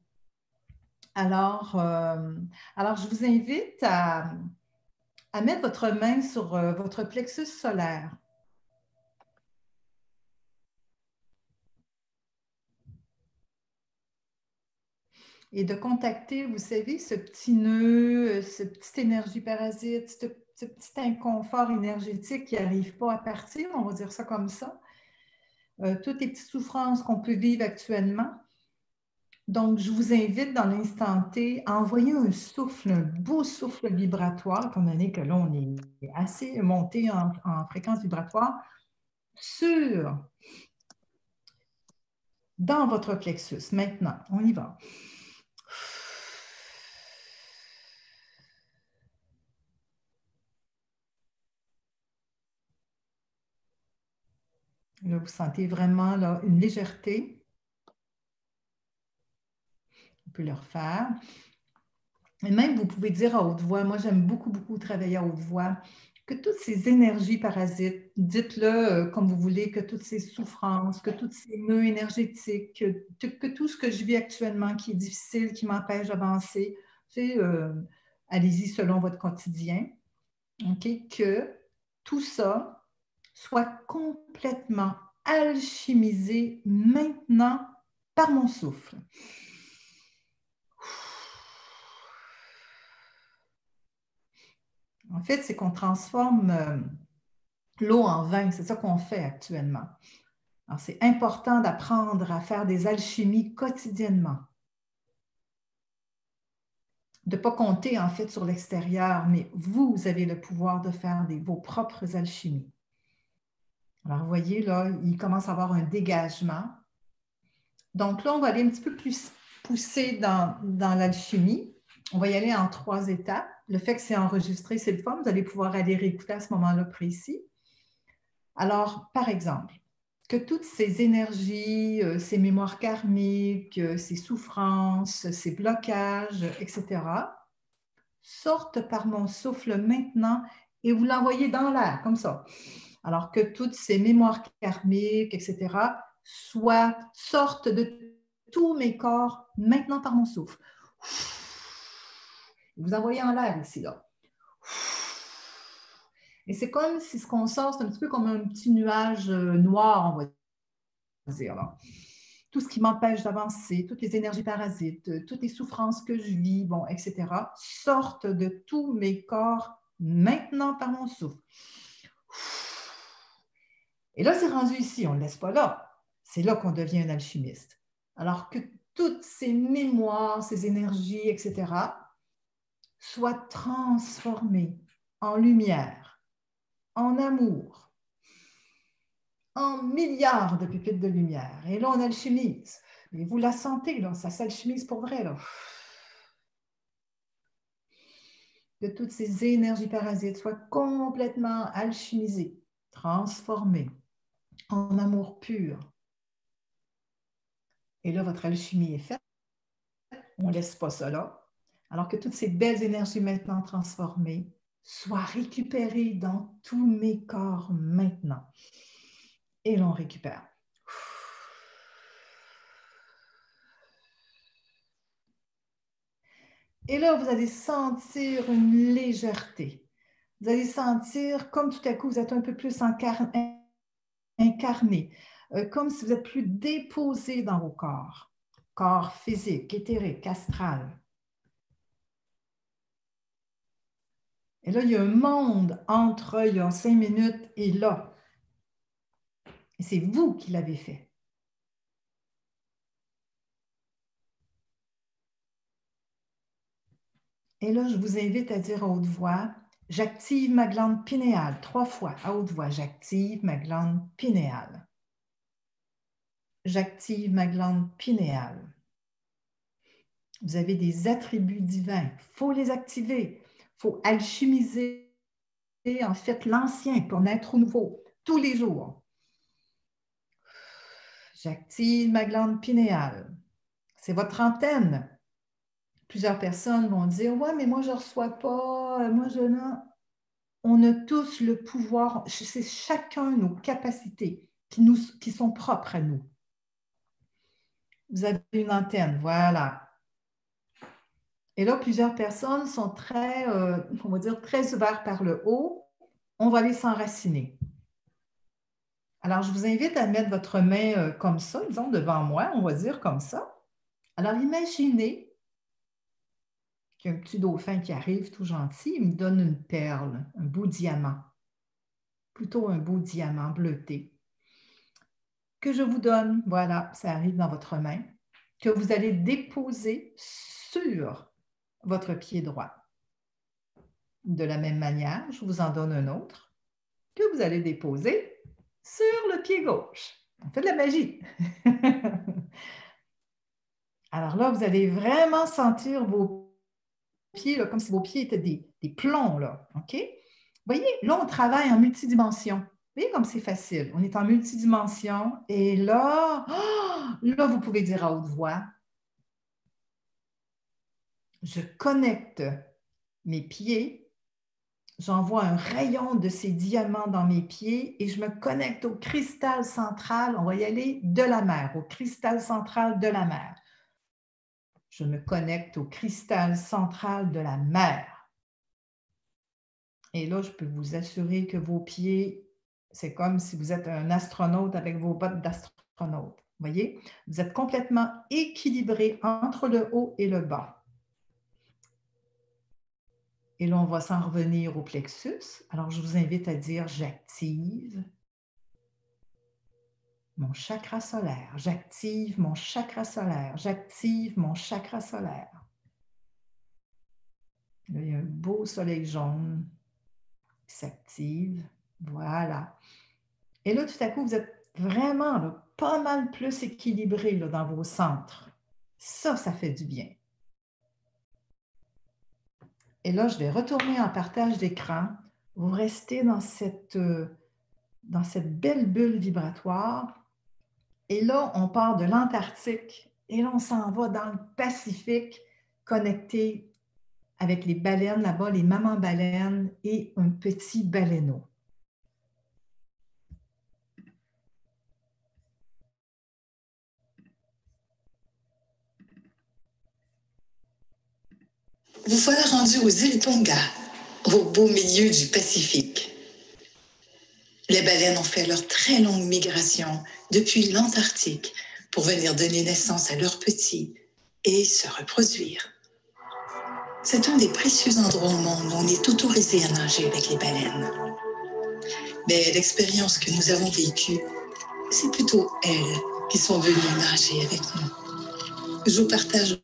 Alors, euh, alors je vous invite à, mettre votre main sur euh, votre plexus solaire. Et de contacter, vous savez, ce petit nœud, cette petite énergie parasite, ce, petit inconfort énergétique qui n'arrive pas à partir, on va dire ça comme ça. Euh, toutes les petites souffrances qu'on peut vivre actuellement. Donc, je vous invite dans l'instant T à envoyer un souffle, un beau souffle vibratoire, étant donné que là, on est assez monté en, fréquence vibratoire, sur, dans votre plexus. Maintenant, on y va. Là, vous sentez vraiment une légèreté. On peut le refaire. Et même, vous pouvez dire à haute voix, moi j'aime beaucoup, beaucoup travailler à haute voix, que toutes ces énergies parasites, dites-le euh, comme vous voulez, que toutes ces souffrances, que tous ces nœuds énergétiques, que, tout ce que je vis actuellement qui est difficile, qui m'empêche d'avancer, euh, allez-y selon votre quotidien, que tout ça, soit complètement alchimisé maintenant par mon souffle. En fait, c'est qu'on transforme euh, l'eau en vin. C'est ça qu'on fait actuellement. Alors, c'est important d'apprendre à faire des alchimies quotidiennement. De ne pas compter en fait sur l'extérieur, mais vous avez le pouvoir de faire vos propres alchimies. Alors, vous voyez, là, il commence à avoir un dégagement. Donc là, on va aller un petit peu plus pousser dans, l'alchimie. On va y aller en trois étapes. Le fait que c'est enregistré, c'est le fun. Vous allez pouvoir aller réécouter à ce moment-là précis. Alors, par exemple, que toutes ces énergies, euh, ces mémoires karmiques, euh, ces souffrances, ces blocages, etc., sortent par mon souffle maintenant et vous l'envoyez dans l'air, comme ça alors que toutes ces mémoires karmiques, etc., soient, sortent de tous mes corps maintenant par mon souffle. Vous envoyez en l'air ici, là. Et c'est comme si ce qu'on sort, c'est un petit peu comme un petit nuage euh, noir, on va dire. Là. Tout ce qui m'empêche d'avancer, toutes les énergies parasites, euh, toutes les souffrances que je vis, bon, etc., sortent de tous mes corps maintenant par mon souffle. Et là, c'est rendu ici, on ne le laisse pas là. C'est là qu'on devient un alchimiste. Alors que toutes ces mémoires, ces énergies, etc., soient transformées en lumière, en amour, en milliards de pépites de lumière. Et là, on alchimise. Et vous la sentez, là, ça s'alchimise pour vrai. Là. Que toutes ces énergies parasites soient complètement alchimisées, transformées en amour pur. Et là, votre alchimie est faite. on ne laisse pas ça là. Alors que toutes ces belles énergies maintenant transformées soient récupérées dans tous mes corps maintenant. Et l'on récupère. Et là, vous allez sentir une légèreté. Vous allez sentir comme tout à coup, vous êtes un peu plus incarné, euh, comme si vous êtes plus déposé dans vos corps, corps physique, éthérique, astral. Et là, il y a un monde entre il y a cinq minutes et là. Et c'est vous qui l'avez fait. Et là, je vous invite à dire à haute voix, j'active ma glande pinéale trois fois à haute voix. J'active ma glande pinéale. J'active ma glande pinéale. Vous avez des attributs divins. Il faut les activer. Faut alchimiser en fait l'ancien pour naître au nouveau tous les jours. J'active ma glande pinéale. C'est votre antenne plusieurs personnes vont dire Ouais, mais moi, je ne reçois pas, moi, je n'ai. On a tous le pouvoir, c'est chacun nos capacités qui, nous, qui sont propres à nous. Vous avez une antenne, voilà. Et là, plusieurs personnes sont très, euh, on va dire, très ouvertes par le haut. On va les s'enraciner. Alors, je vous invite à mettre votre main euh, comme ça, disons devant moi, on va dire comme ça. Alors, imaginez qu'il y a un petit dauphin qui arrive tout gentil, il me donne une perle, un beau diamant, plutôt un beau diamant bleuté, que je vous donne, voilà, ça arrive dans votre main, que vous allez déposer sur votre pied droit. De la même manière, je vous en donne un autre que vous allez déposer sur le pied gauche. On fait de la magie. *laughs* Alors là, vous allez vraiment sentir vos comme si vos pieds étaient des, plombs. Là, OK? Voyez, là, on travaille en multidimension. Voyez comme c'est facile. On est en multidimension et là, *gasps* là, vous pouvez dire à haute voix, je connecte mes pieds, j'envoie un rayon de ces diamants dans mes pieds et je me connecte au cristal central, on va y aller, de la mer, au cristal central de la mer je me connecte au cristal central de la mer. Et là, je peux vous assurer que vos pieds, c'est comme si vous êtes un astronaute avec vos bottes d'astronaute. Vous voyez, vous êtes complètement équilibré entre le haut et le bas. Et là, on va s'en revenir au plexus. Alors, je vous invite à dire j'active mon chakra solaire, j'active mon chakra solaire, j'active mon chakra solaire. il y a un beau soleil jaune qui s'active. Voilà. Et là, tout à coup, vous êtes vraiment pas mal plus équilibré là, dans vos centres. Ça, ça fait du bien. Et là, je vais retourner en partage d'écran. Vous restez dans cette, euh, dans cette belle bulle vibratoire et là, on part de l'Antarctique et là, on s'en va dans le Pacifique, connecté avec les baleines là-bas, les mamans baleines et un petit baleineau. Vous voilà rendu aux îles Tonga, au beau milieu du Pacifique. Les baleines ont fait leur très longue migration depuis l'Antarctique pour venir donner naissance à leurs petits et se reproduire. C'est un des précieux endroits au monde où on est autorisé à nager avec les baleines. Mais l'expérience que nous avons vécue, c'est plutôt elles qui sont venues nager avec nous. Je vous partage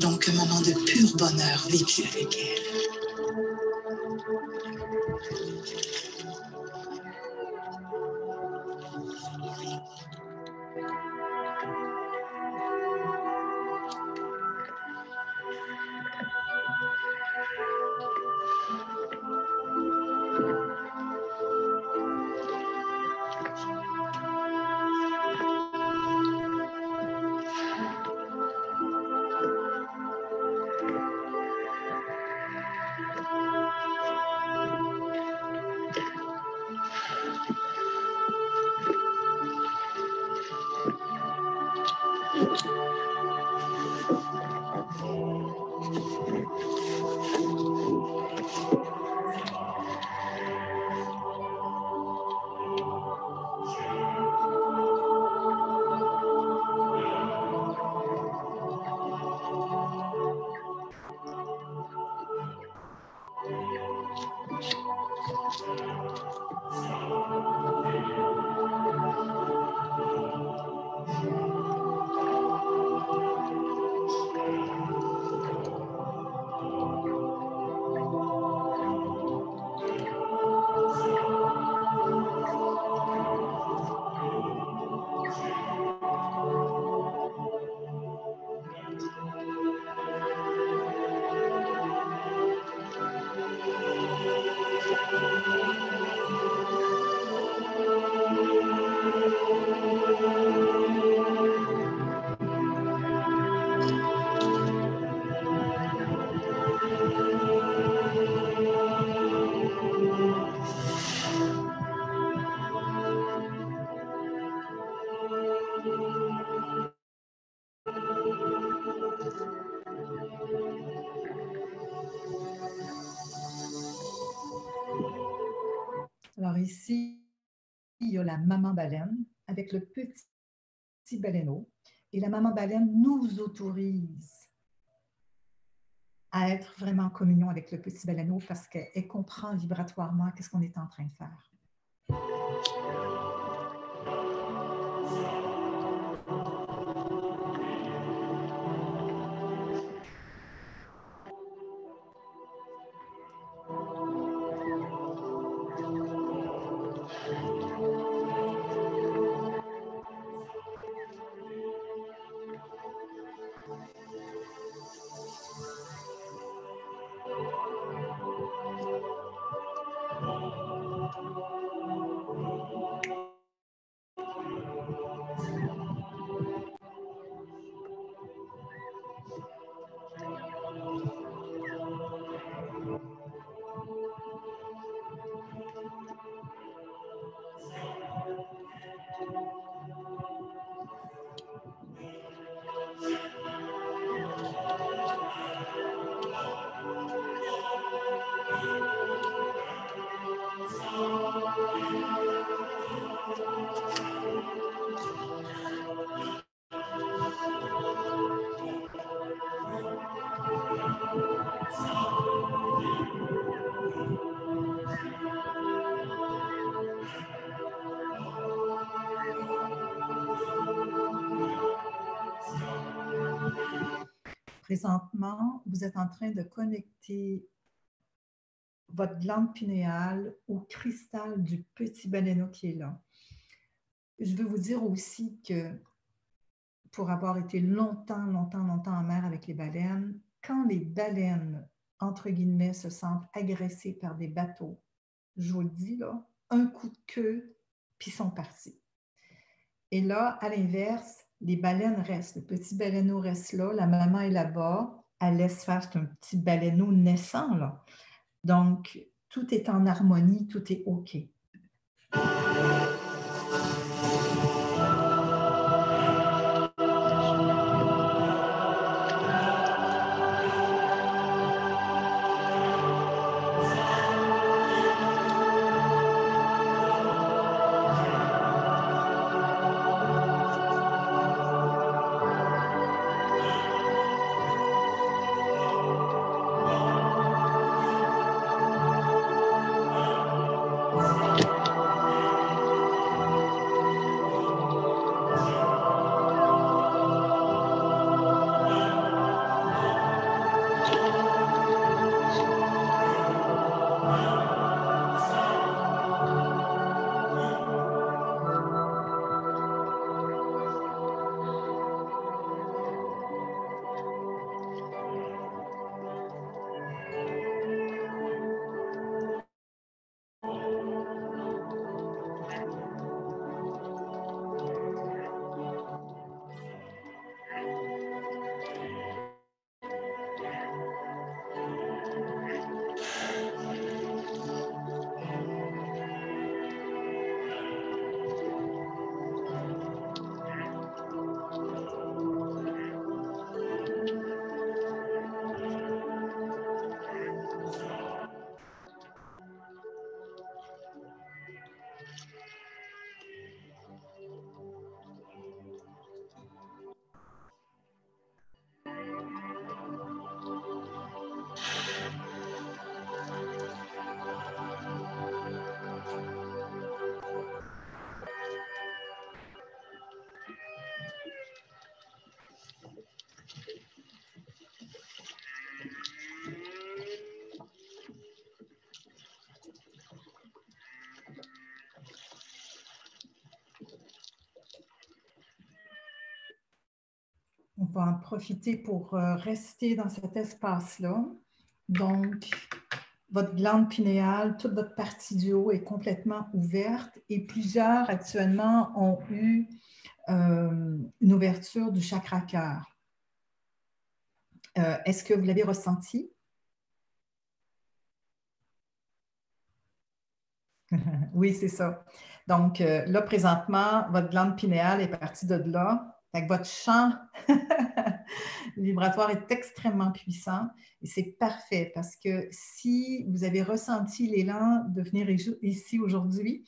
donc un moment de pur bonheur vécu avec elles. Petit baleineau. Et la maman baleine nous autorise à être vraiment en communion avec le petit baleineau parce qu'elle comprend vibratoirement qu'est-ce qu'on est en train de faire. Vous êtes en train de connecter votre glande pinéale au cristal du petit baleineau qui est là. Je veux vous dire aussi que pour avoir été longtemps, longtemps, longtemps en mer avec les baleines, quand les baleines, entre guillemets, se sentent agressées par des bateaux, je vous le dis, là, un coup de queue, puis sont partis. Et là, à l'inverse, les baleines restent. Le petit baleineau reste là, la maman est là-bas, elle laisse faire, un petit baleineau naissant. Là. Donc, tout est en harmonie, tout est OK. On va en profiter pour euh, rester dans cet espace-là. Donc, votre glande pinéale, toute votre partie du haut est complètement ouverte et plusieurs actuellement ont eu euh, une ouverture du chakra cœur. Euh, est-ce que vous l'avez ressenti? *laughs* oui, c'est ça. Donc, là, présentement, votre glande pinéale est partie de là. Votre champ *laughs* vibratoire est extrêmement puissant et c'est parfait parce que si vous avez ressenti l'élan de venir ici aujourd'hui,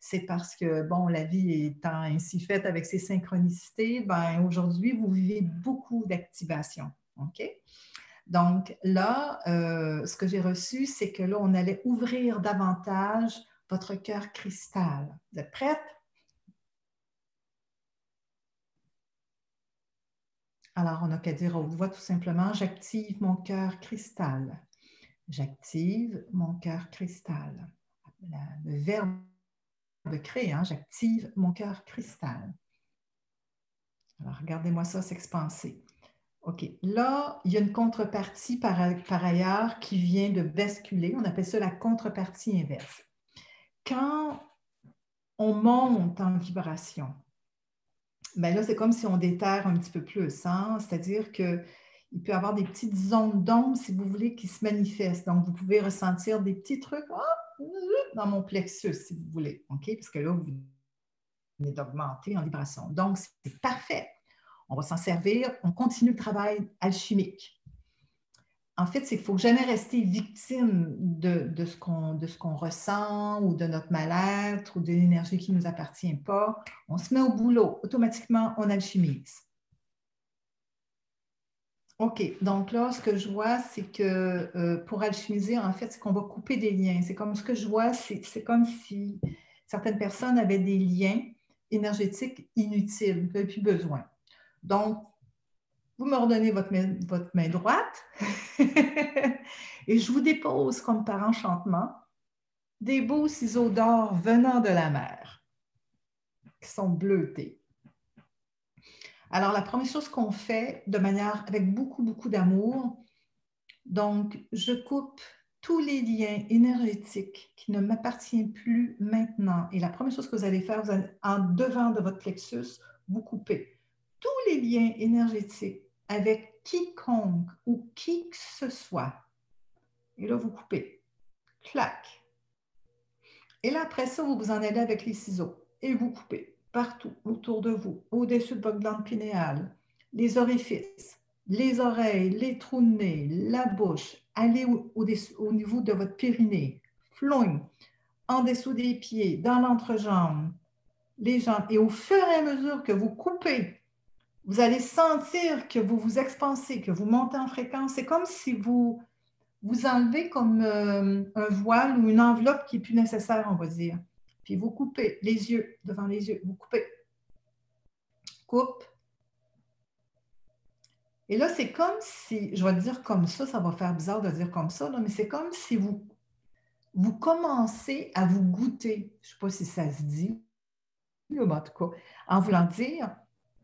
c'est parce que, bon, la vie étant ainsi faite avec ses synchronicités, ben, aujourd'hui, vous vivez beaucoup d'activation. OK? Donc là, euh, ce que j'ai reçu, c'est que là, on allait ouvrir davantage votre cœur cristal. Vous êtes prête? Alors, on n'a qu'à dire aux voix tout simplement, j'active mon cœur cristal. J'active mon cœur cristal. le verbe de créer, hein, j'active mon cœur cristal. Alors, regardez-moi ça s'expanser. OK. Là, il y a une contrepartie par, par, ailleurs qui vient de basculer. On appelle ça la contrepartie inverse. Quand on monte en vibration, ben là, c'est comme si on déterre un petit peu plus. Hein? C'est-à-dire qu'il peut y avoir des petites zones d'ombre, si vous voulez, qui se manifestent. Donc, vous pouvez ressentir des petits trucs dans mon plexus, si vous voulez. OK? Parce que là, vous venez d'augmenter en vibration. Donc, c'est parfait on va s'en servir, on continue le travail alchimique. En fait, c'est qu'il ne faut jamais rester victime de, ce qu'on ressent ou de notre mal-être ou de l'énergie qui ne nous appartient pas. On se met au boulot, automatiquement, on alchimise. OK, donc là, ce que je vois, c'est que euh, pour alchimiser, en fait, c'est qu'on va couper des liens. C'est comme ce que je vois, c'est comme si certaines personnes avaient des liens énergétiques inutiles, n'avez plus besoin. Donc, vous me redonnez votre main, votre main droite *laughs* et je vous dépose comme par enchantement des beaux ciseaux d'or venant de la mer qui sont bleutés. Alors, la première chose qu'on fait de manière avec beaucoup, beaucoup d'amour, donc je coupe tous les liens énergétiques qui ne m'appartiennent plus maintenant. Et la première chose que vous allez faire, vous allez, en devant de votre plexus, vous coupez tous les liens énergétiques avec quiconque ou qui que ce soit. Et là, vous coupez. Clac. Et là, après ça, vous vous en allez avec les ciseaux et vous coupez partout autour de vous, au-dessus de votre glande pinéale, les orifices, les oreilles, les trous de nez, la bouche, allez au, au niveau de votre périnée, floing, en dessous des pieds, dans l'entrejambe, les jambes. Et au fur et à mesure que vous coupez vous allez sentir que vous vous expansez, que vous montez en fréquence. C'est comme si vous vous enlevez comme euh, un voile ou une enveloppe qui n'est plus nécessaire, on va dire. Puis vous coupez les yeux, devant les yeux, vous coupez. Coupe. Et là, c'est comme si, je vais dire comme ça, ça va faire bizarre de dire comme ça, mais c'est comme si vous, vous commencez à vous goûter. Je ne sais pas si ça se dit, mais en tout cas, en voulant dire,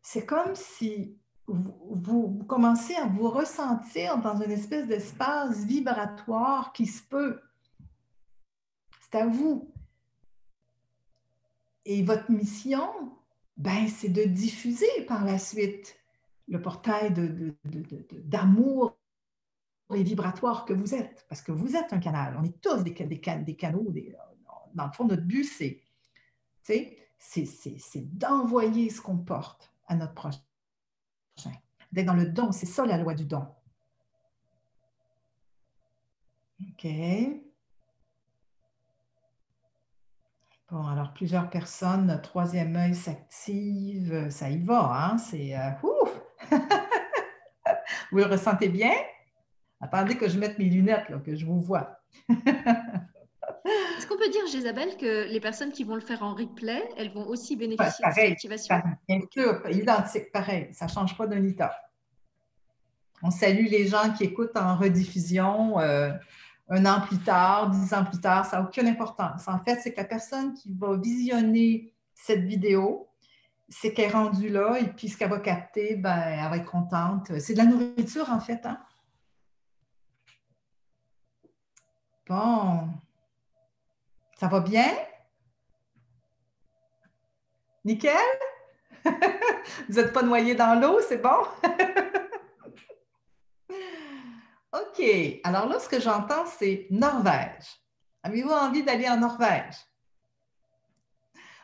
c'est comme si vous, commencez à vous ressentir dans une espèce d'espace vibratoire qui se peut. C'est à vous. Et votre mission, ben, c'est de diffuser par la suite le portail d'amour et vibratoire que vous êtes, parce que vous êtes un canal. On est tous des, canaux. dans le fond, notre but, c'est d'envoyer ce qu'on porte à notre prochain. D'être dans le don, c'est ça la loi du don. OK. Bon, alors plusieurs personnes, notre troisième œil s'active, ça y va, hein? C'est euh, ouf! *laughs* vous le ressentez bien? Attendez que je mette mes lunettes, là, que je vous vois. *laughs* Est-ce qu'on peut dire, Isabelle, que les personnes qui vont le faire en replay, elles vont aussi bénéficier de cette activation? Bien sûr, identique, pareil, ça ne change pas d'un état. On salue les gens qui écoutent en rediffusion euh, un an plus tard, dix ans plus tard, ça n'a aucune importance. En fait, c'est que la personne qui va visionner cette vidéo c'est qu'elle est rendue là et puis ce qu'elle va capter, ben, elle va être contente. C'est de la nourriture, en fait. Hein? Bon. Ça va bien? Nickel? *laughs* Vous n'êtes pas noyé dans l'eau, c'est bon? *laughs* OK. Alors là, ce que j'entends, c'est Norvège. Avez-vous envie d'aller en Norvège?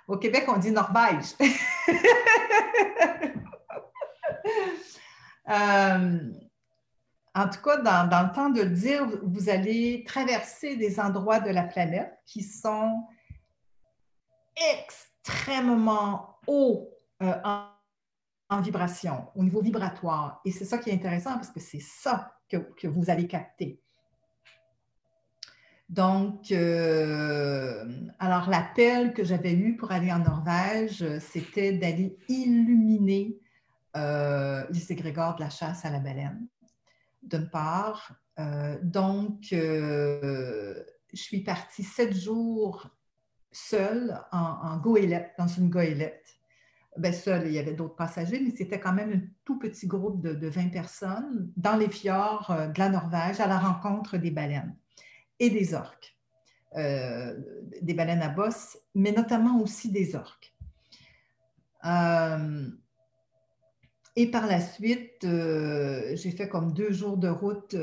Au Québec, on dit Norvège. *laughs* Euh, en tout cas, dans, le temps de le dire, vous allez traverser des endroits de la planète qui sont extrêmement hauts euh, en, vibration, au niveau vibratoire. Et c'est ça qui est intéressant parce que c'est ça que, vous allez capter. Donc, euh, alors l'appel que j'avais eu pour aller en Norvège, c'était d'aller illuminer euh, les égrégores de la chasse à la baleine, d'une part. donc, je suis partie sept jours seule en, goélette, dans une goélette ben seul, il y avait d'autres passagers, mais c'était quand même un tout petit groupe de, 20 personnes dans les fjords euh, de la Norvège à la rencontre des baleines et des orques. Euh, des baleines à bosse, mais notamment aussi des orques. Euh, et par la suite, j'ai fait comme deux jours de route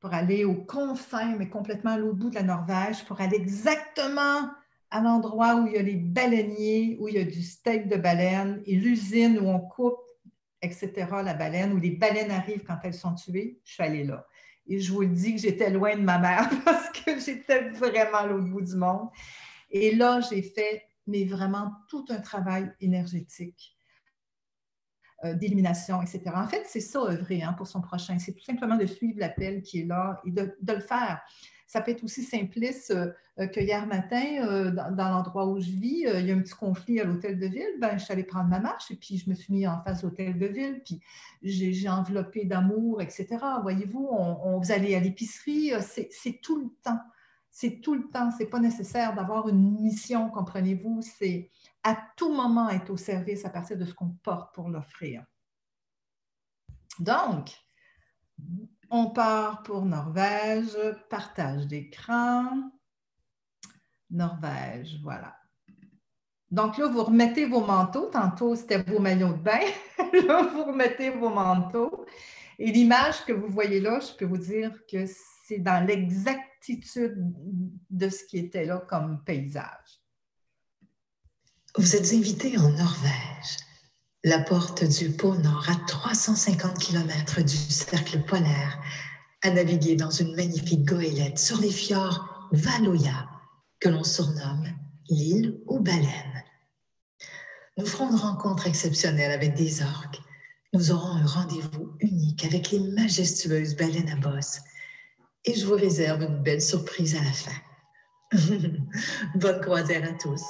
pour aller aux confins, mais complètement à l'autre bout de la Norvège, pour aller exactement à l'endroit où il y a les baleiniers, où il y a du steak de baleine et l'usine où on coupe, etc., la baleine, où les baleines arrivent quand elles sont tuées, je suis allée là. Et je vous le dis que j'étais loin de ma mère *laughs* parce que j'étais vraiment à l'autre bout du monde. Et là, j'ai fait, mais vraiment tout un travail énergétique euh, d'élimination, etc. En fait, c'est ça, œuvrer hein, pour son prochain. C'est tout simplement de suivre l'appel qui est là et de, le faire. Ça peut être aussi simpliste euh, que hier matin, euh, dans, l'endroit où je vis, euh, il y a un petit conflit à l'hôtel de ville. Ben, je suis allée prendre ma marche et puis je me suis mis en face de l'hôtel de ville. Puis j'ai enveloppé d'amour, etc. Voyez-vous, on, vous allez à l'épicerie, c'est tout le temps. C'est tout le temps. Ce n'est pas nécessaire d'avoir une mission, comprenez-vous. C'est à tout moment être au service à partir de ce qu'on porte pour l'offrir. Donc, on part pour Norvège, partage d'écran. Norvège, voilà. Donc là, vous remettez vos manteaux. Tantôt, c'était vos maillots de bain. *laughs* là, vous remettez vos manteaux. Et l'image que vous voyez là, je peux vous dire que c'est dans l'exactitude de ce qui était là comme paysage. Vous êtes invité en Norvège la porte du pôle Nord à 350 km du cercle polaire, à naviguer dans une magnifique goélette sur les fjords Valoya, que l'on surnomme l'île aux baleines. Nous ferons une rencontre exceptionnelle avec des orques. Nous aurons un rendez-vous unique avec les majestueuses baleines à bosse. Et je vous réserve une belle surprise à la fin. *laughs* Bonne croisière à tous.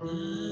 Mm.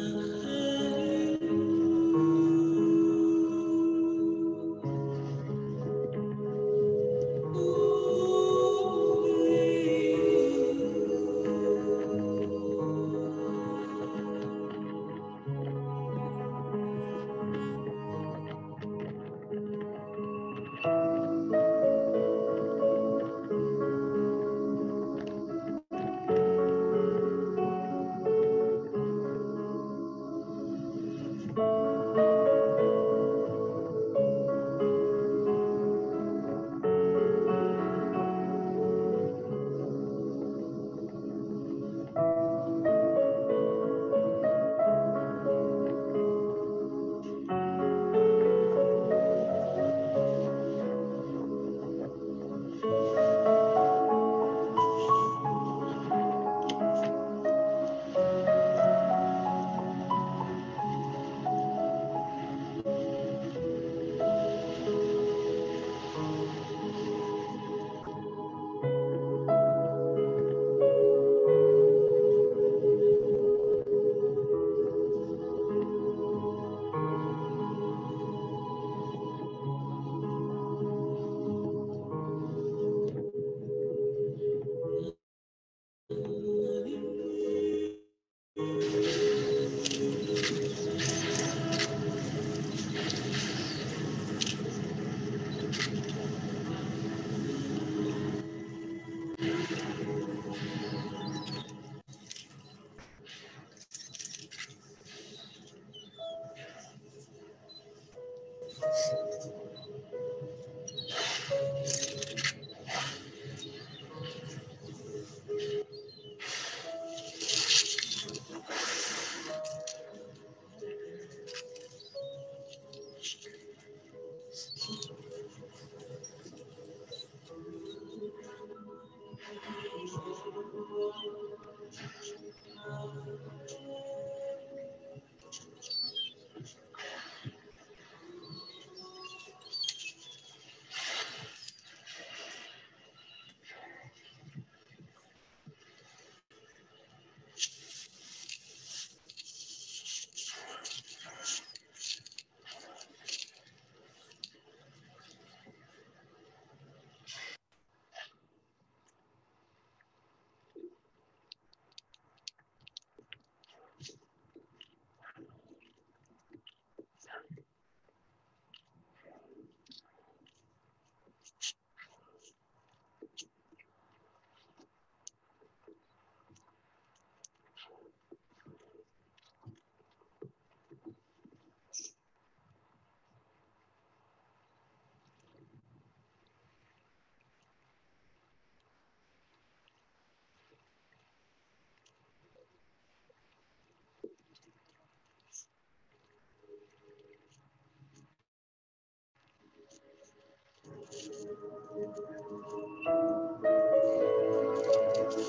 Thank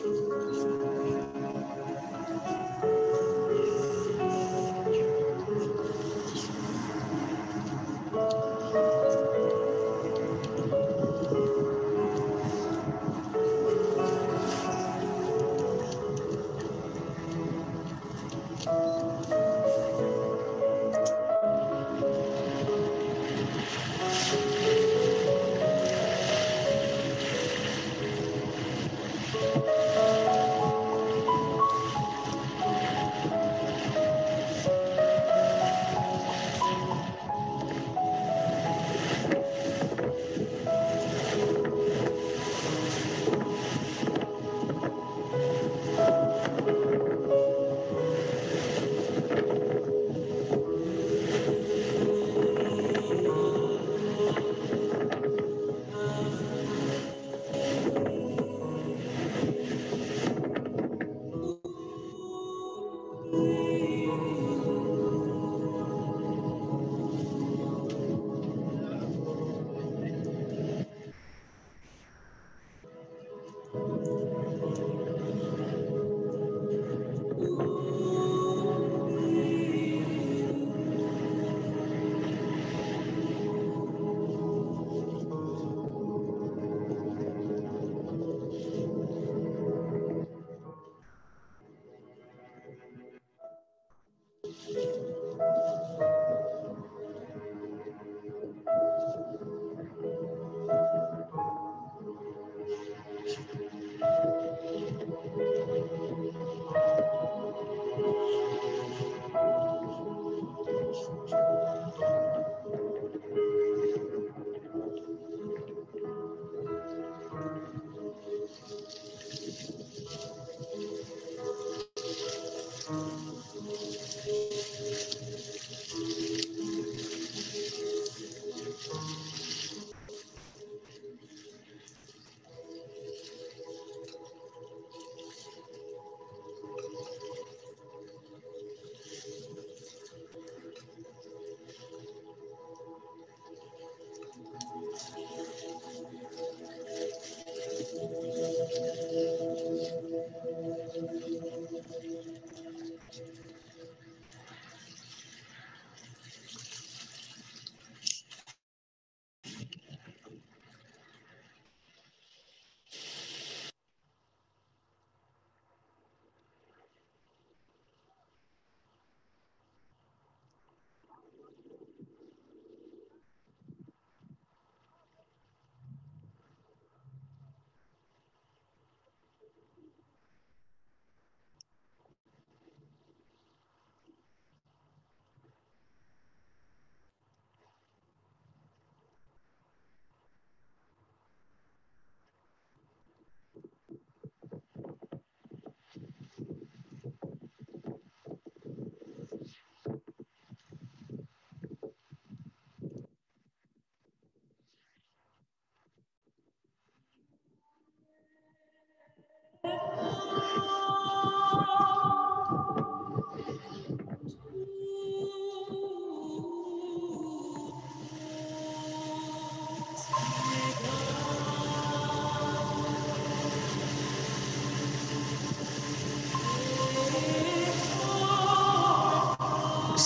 you.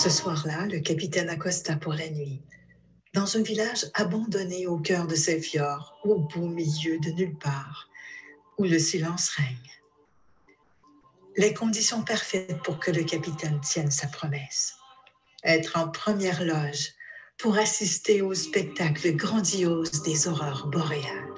Ce soir-là, le capitaine accosta pour la nuit, dans un village abandonné au cœur de ces fjords, au beau milieu de nulle part, où le silence règne. Les conditions parfaites pour que le capitaine tienne sa promesse. Être en première loge pour assister au spectacle grandiose des aurores boréales.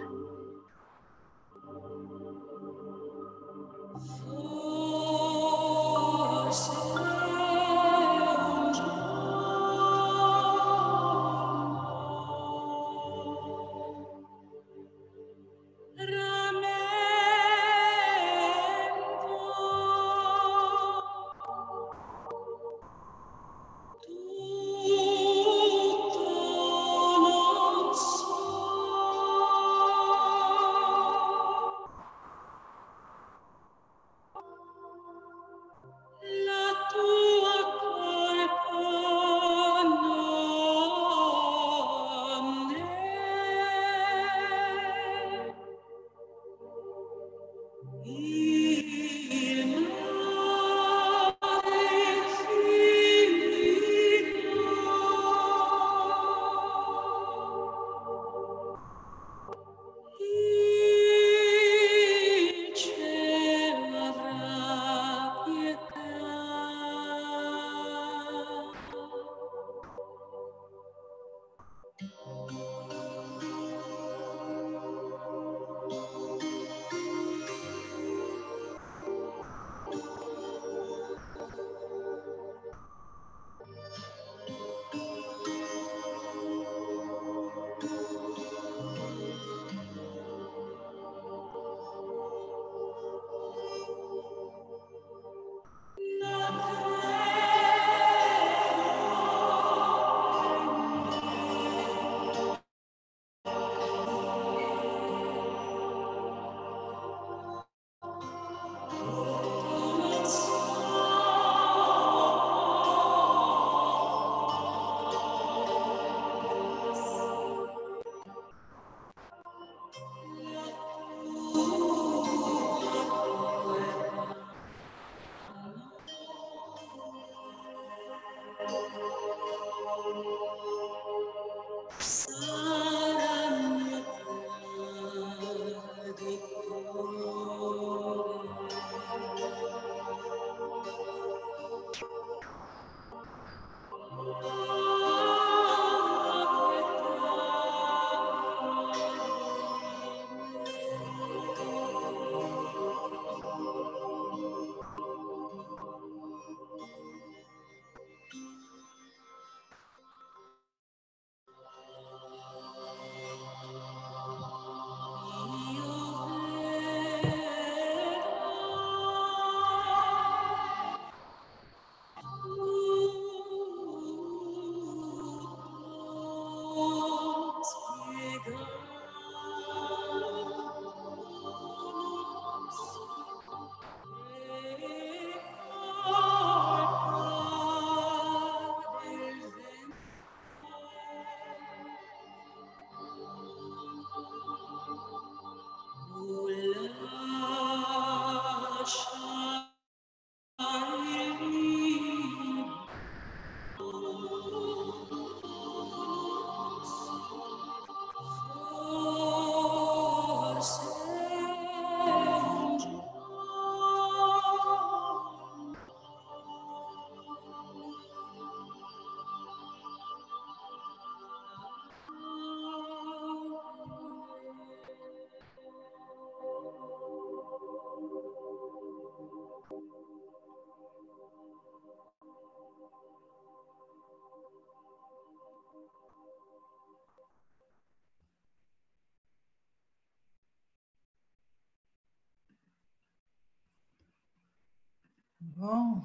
Bon,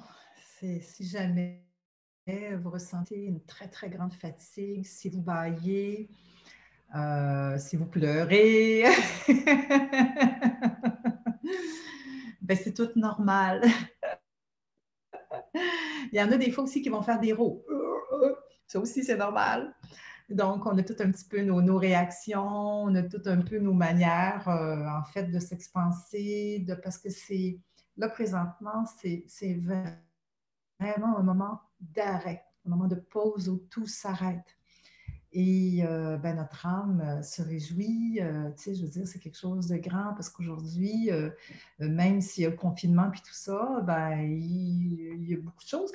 c'est si jamais vous ressentez une très, très grande fatigue, si vous baillez, euh, si vous pleurez, *laughs* ben, c'est tout normal. Il y en a des fois aussi qui vont faire des rots. Ça aussi, c'est normal. Donc, on a tout un petit peu nos, réactions, on a tout un peu nos manières, euh, en fait, de s'expanser, de, parce que c'est là, présentement, c'est vraiment un moment d'arrêt. un moment de pause où tout s'arrête. Et euh, ben, notre âme se réjouit. tu sais, je veux dire, c'est quelque chose de grand parce qu'aujourd'hui, même s'il y a le confinement et tout ça, ben, il, y a beaucoup de choses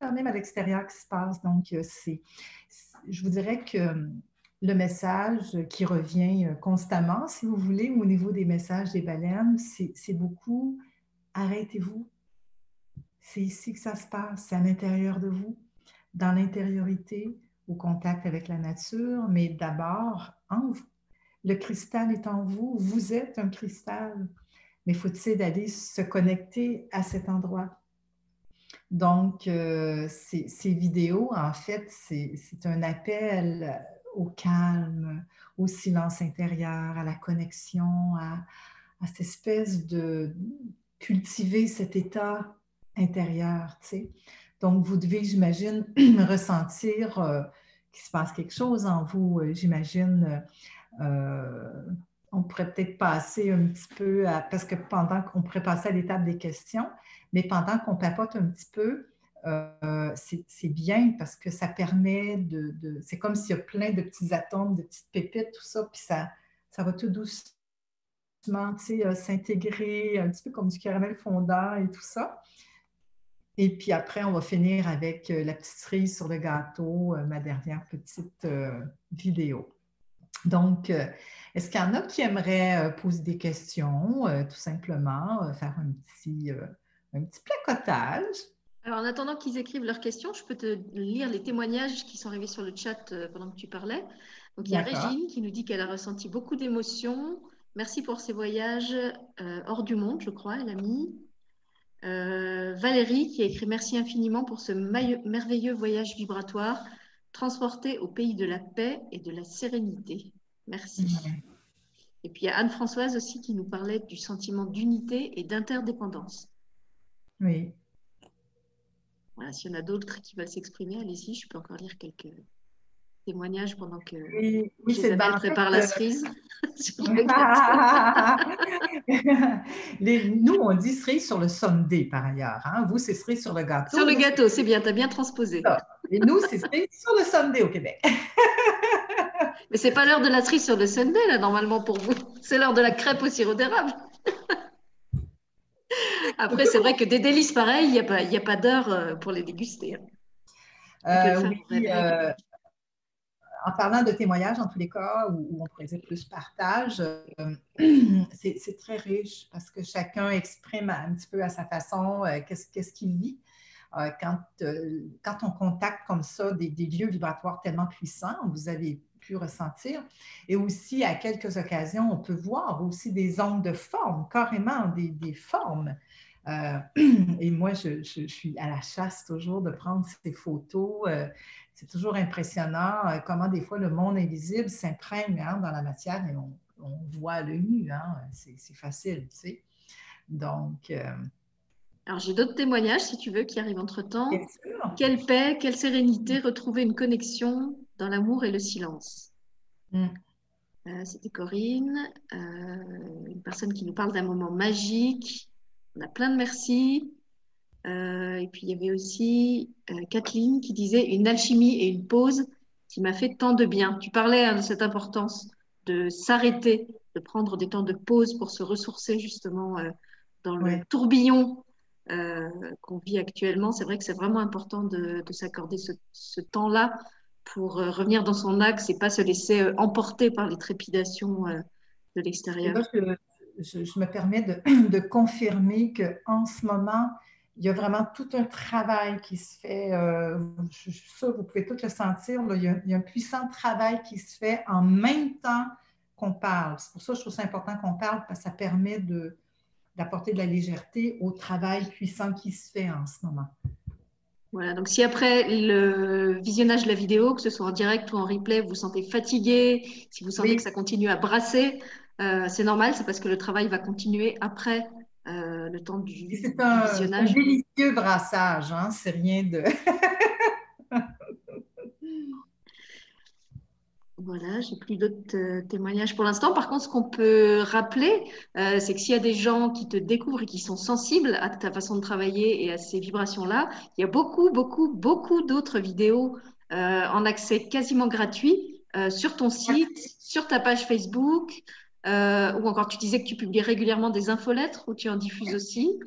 quand même à l'extérieur qui se passent. Donc, c'est, je vous dirais que le message qui revient euh, constamment, si vous voulez, au niveau des messages des baleines, c'est beaucoup arrêtez-vous. C'est ici que ça se passe, c'est à l'intérieur de vous, dans l'intériorité, au contact avec la nature, mais d'abord en vous. Le cristal est en vous, vous êtes un cristal, mais faut-il d'aller se connecter à cet endroit? Donc, euh, ces, vidéos, en fait, c'est un appel au calme, au silence intérieur, à la connexion, à, cette espèce de cultiver cet état intérieur, tu sais. Donc, vous devez, j'imagine, *clears throat* ressentir euh, qu'il se passe quelque chose en vous. Euh, j'imagine, euh, on pourrait peut-être passer un petit peu, à, parce que pendant qu'on pourrait passer à l'étape des questions, mais pendant qu'on papote un petit peu, euh, c'est bien parce que ça permet de. c'est comme s'il y a plein de petits atomes, de petites pépites, tout ça, puis ça, ça va tout doucement euh, s'intégrer, un petit peu comme du caramel fondant et tout ça. Et puis après, on va finir avec euh, la petite cerise sur le gâteau, ma dernière petite vidéo. Donc, est-ce qu'il y en a qui aimeraient poser des questions, tout simplement, faire un petit, un petit placotage? Alors, en attendant qu'ils écrivent leurs questions, je peux te lire les témoignages qui sont arrivés sur le chat euh, pendant que tu parlais. Donc, il y a Régine qui nous dit qu'elle a ressenti beaucoup d'émotions. Merci pour ces voyages euh, hors du monde, je crois, elle a mis. Euh, Valérie qui a écrit merci infiniment pour ce merveilleux voyage vibratoire transporté au pays de la paix et de la sérénité. Merci. Et puis il y a Anne-Françoise aussi qui nous parlait du sentiment d'unité et d'interdépendance. Oui, voilà, s'il y en a d'autres qui veulent s'exprimer, allez-y, je peux encore lire quelques témoignages pendant que oui, oui, c'est prépare la cerise. *laughs* *laughs* Les, nous, on dit cerise sur le sundae par ailleurs. Hein? Vous, c'est cerise sur le gâteau. Sur le gâteau, c'est bien, tu as bien transposé. Et nous, c'est cerise sur le sundae au Québec. *laughs* Mais c'est pas l'heure de la cerise sur le sundae, là, normalement, pour vous. C'est l'heure de la crêpe au sirop d'érable. Après, c'est vrai que des délices pareils, il n'y a pas, a pas d'heure euh, pour les déguster. Hein. Euh, oui, euh, en parlant de témoignages, en tous les cas, où, on pourrait dire plus partage, *clears throat* c'est très riche parce que chacun exprime un petit peu à sa façon qu'est-ce qu'il vit. quand, quand on contacte comme ça des, des lieux vibratoires tellement puissants, vous avez pu ressentir. Et aussi, à quelques occasions, on peut voir aussi des ondes de forme, carrément des, des formes. Euh, *clears throat* et moi, je, je, suis à la chasse toujours de prendre ces photos. Euh, c'est toujours impressionnant euh, comment des fois le monde invisible s'imprègne hein, dans la matière et on, on voit le nu. Hein, c'est facile, tu sais. Donc. Alors, j'ai d'autres témoignages, si tu veux, qui arrivent entre-temps. Quelle paix, quelle sérénité, retrouver une connexion dans l'amour et le silence. Mm. Euh, c'était Corinne, euh, une personne qui nous parle d'un moment magique. On a plein de merci. Euh, et puis il y avait aussi Kathleen qui disait une alchimie et une pause qui m'a fait tant de bien. Tu parlais hein, de cette importance de s'arrêter, de prendre des temps de pause pour se ressourcer justement dans le tourbillon qu'on vit actuellement. C'est vrai que c'est vraiment important de, s'accorder ce temps-là pour euh, revenir dans son axe et pas se laisser euh, emporter par les trépidations euh, de l'extérieur. Je, me permets de, *clears throat* de confirmer qu'en ce moment, il y a vraiment tout un travail qui se fait. je, suis sûre, vous pouvez tout le sentir. il, y a, un puissant travail qui se fait en même temps qu'on parle. C'est pour ça que je trouve ça important qu'on parle, parce que ça permet d'apporter de la légèreté au travail puissant qui se fait en ce moment. Voilà, donc si après le visionnage de la vidéo, que ce soit en direct ou en replay, vous vous sentez fatigué, si vous sentez que ça continue à brasser, euh, c'est normal, c'est parce que le travail va continuer après euh, le temps du, visionnage. C'est un délicieux brassage, hein, c'est rien de. *laughs* Voilà, j'ai plus d'autres euh, témoignages pour l'instant. Par contre, ce qu'on peut rappeler, euh, c'est que s'il y a des gens qui te découvrent et qui sont sensibles à ta façon de travailler et à ces vibrations-là, il y a beaucoup, beaucoup, beaucoup d'autres vidéos euh, en accès quasiment gratuit sur ton site, sur ta page Facebook, euh, ou encore tu disais que tu publies régulièrement des infolettres où tu en diffuses aussi.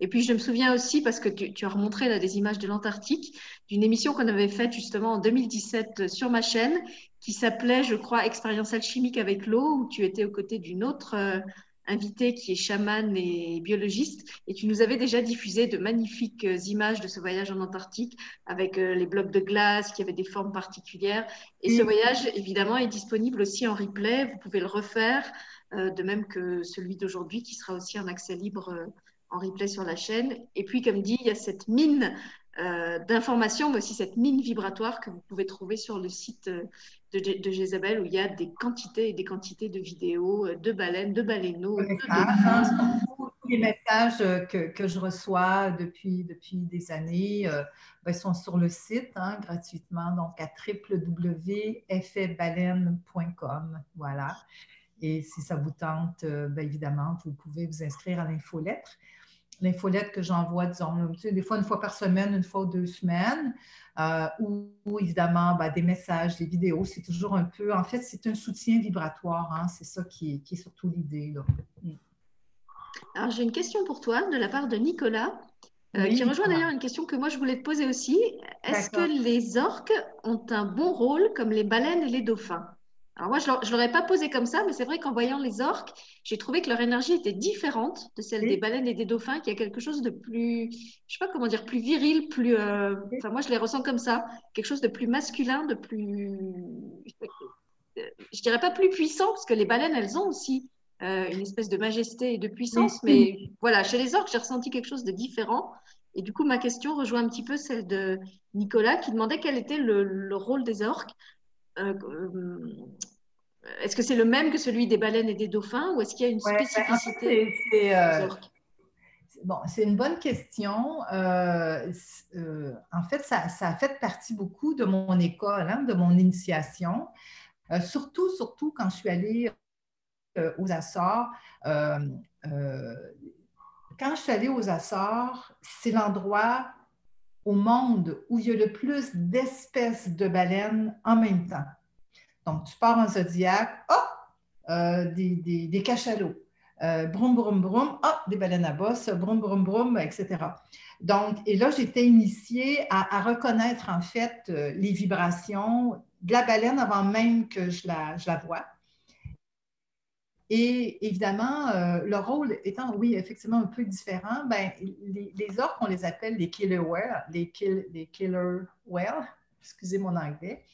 Et puis je me souviens aussi, parce que tu, as remontré là, des images de l'Antarctique, d'une émission qu'on avait faite justement en 2017 sur ma chaîne, qui s'appelait, je crois, Expérience alchimique avec l'eau, où tu étais aux côtés d'une autre euh, invitée qui est chamane et biologiste. Et tu nous avais déjà diffusé de magnifiques euh, images de ce voyage en Antarctique avec les blocs de glace qui avaient des formes particulières. Et ce voyage, évidemment, est disponible aussi en replay. Vous pouvez le refaire. Euh, de même que celui d'aujourd'hui qui sera aussi en accès libre euh, en replay sur la chaîne. Et puis, comme dit, il y a cette mine euh, d'informations, mais aussi cette mine vibratoire que vous pouvez trouver sur le site de, de Jézabel, où il y a des quantités et des quantités de vidéos de baleines, de baleineaux. tous les messages que, que, je reçois depuis, depuis des années ben, sont sur le site hein, gratuitement, donc à www.effetbaleine.com. Voilà. Et si ça vous tente, euh, bien évidemment, vous pouvez vous inscrire à l'infolettre. L'infolettre que j'envoie, disons, des fois une fois par semaine, une fois ou deux semaines, euh, ou, évidemment ben, des messages, des vidéos. C'est toujours un peu, en fait, c'est un soutien vibratoire. Hein, c'est ça qui est, surtout l'idée. Mm. Alors, j'ai une question pour toi de la part de Nicolas. Euh, qui rejoint d'ailleurs une question que moi je voulais te poser aussi. Est-ce que les orques ont un bon rôle comme les baleines et les dauphins? Alors moi, je ne l'aurais pas posé comme ça, mais c'est vrai qu'en voyant les orques, j'ai trouvé que leur énergie était différente de celle des baleines et des dauphins, qu'il y a quelque chose de plus, je sais pas comment dire, plus viril, plus... Euh, enfin, moi, je les ressens comme ça, quelque chose de plus masculin, de plus... Je dirais pas plus puissant, parce que les baleines, elles ont aussi euh, une espèce de majesté et de puissance, mais voilà, chez les orques, j'ai ressenti quelque chose de différent. Et du coup, ma question rejoint un petit peu celle de Nicolas, qui demandait quel était le rôle des orques. Euh, euh, est-ce que c'est le même que celui des baleines et des dauphins ou est-ce qu'il y a une ben, spécificité euh, Bon, c'est une bonne question. en fait, ça, a fait partie beaucoup de mon école, hein, de mon initiation. surtout, surtout quand je suis allée aux Açores. quand je suis allée aux Açores, c'est l'endroit au monde où il y a le plus d'espèces de baleines en même temps. Donc, tu pars en zodiaque, oh, des, des, des, cachalots, euh, brum, brum, brum, oh, des baleines à bosse, brum, brum, brum, etc. Donc, et là, j'étais initiée à, reconnaître en fait euh, les vibrations de la baleine avant même que je la, je la vois. Et évidemment, euh, le rôle étant, oui, effectivement un peu différent, ben, les, les, orques, on les appelle les killer whales, les, les killer whales, excusez mon anglais.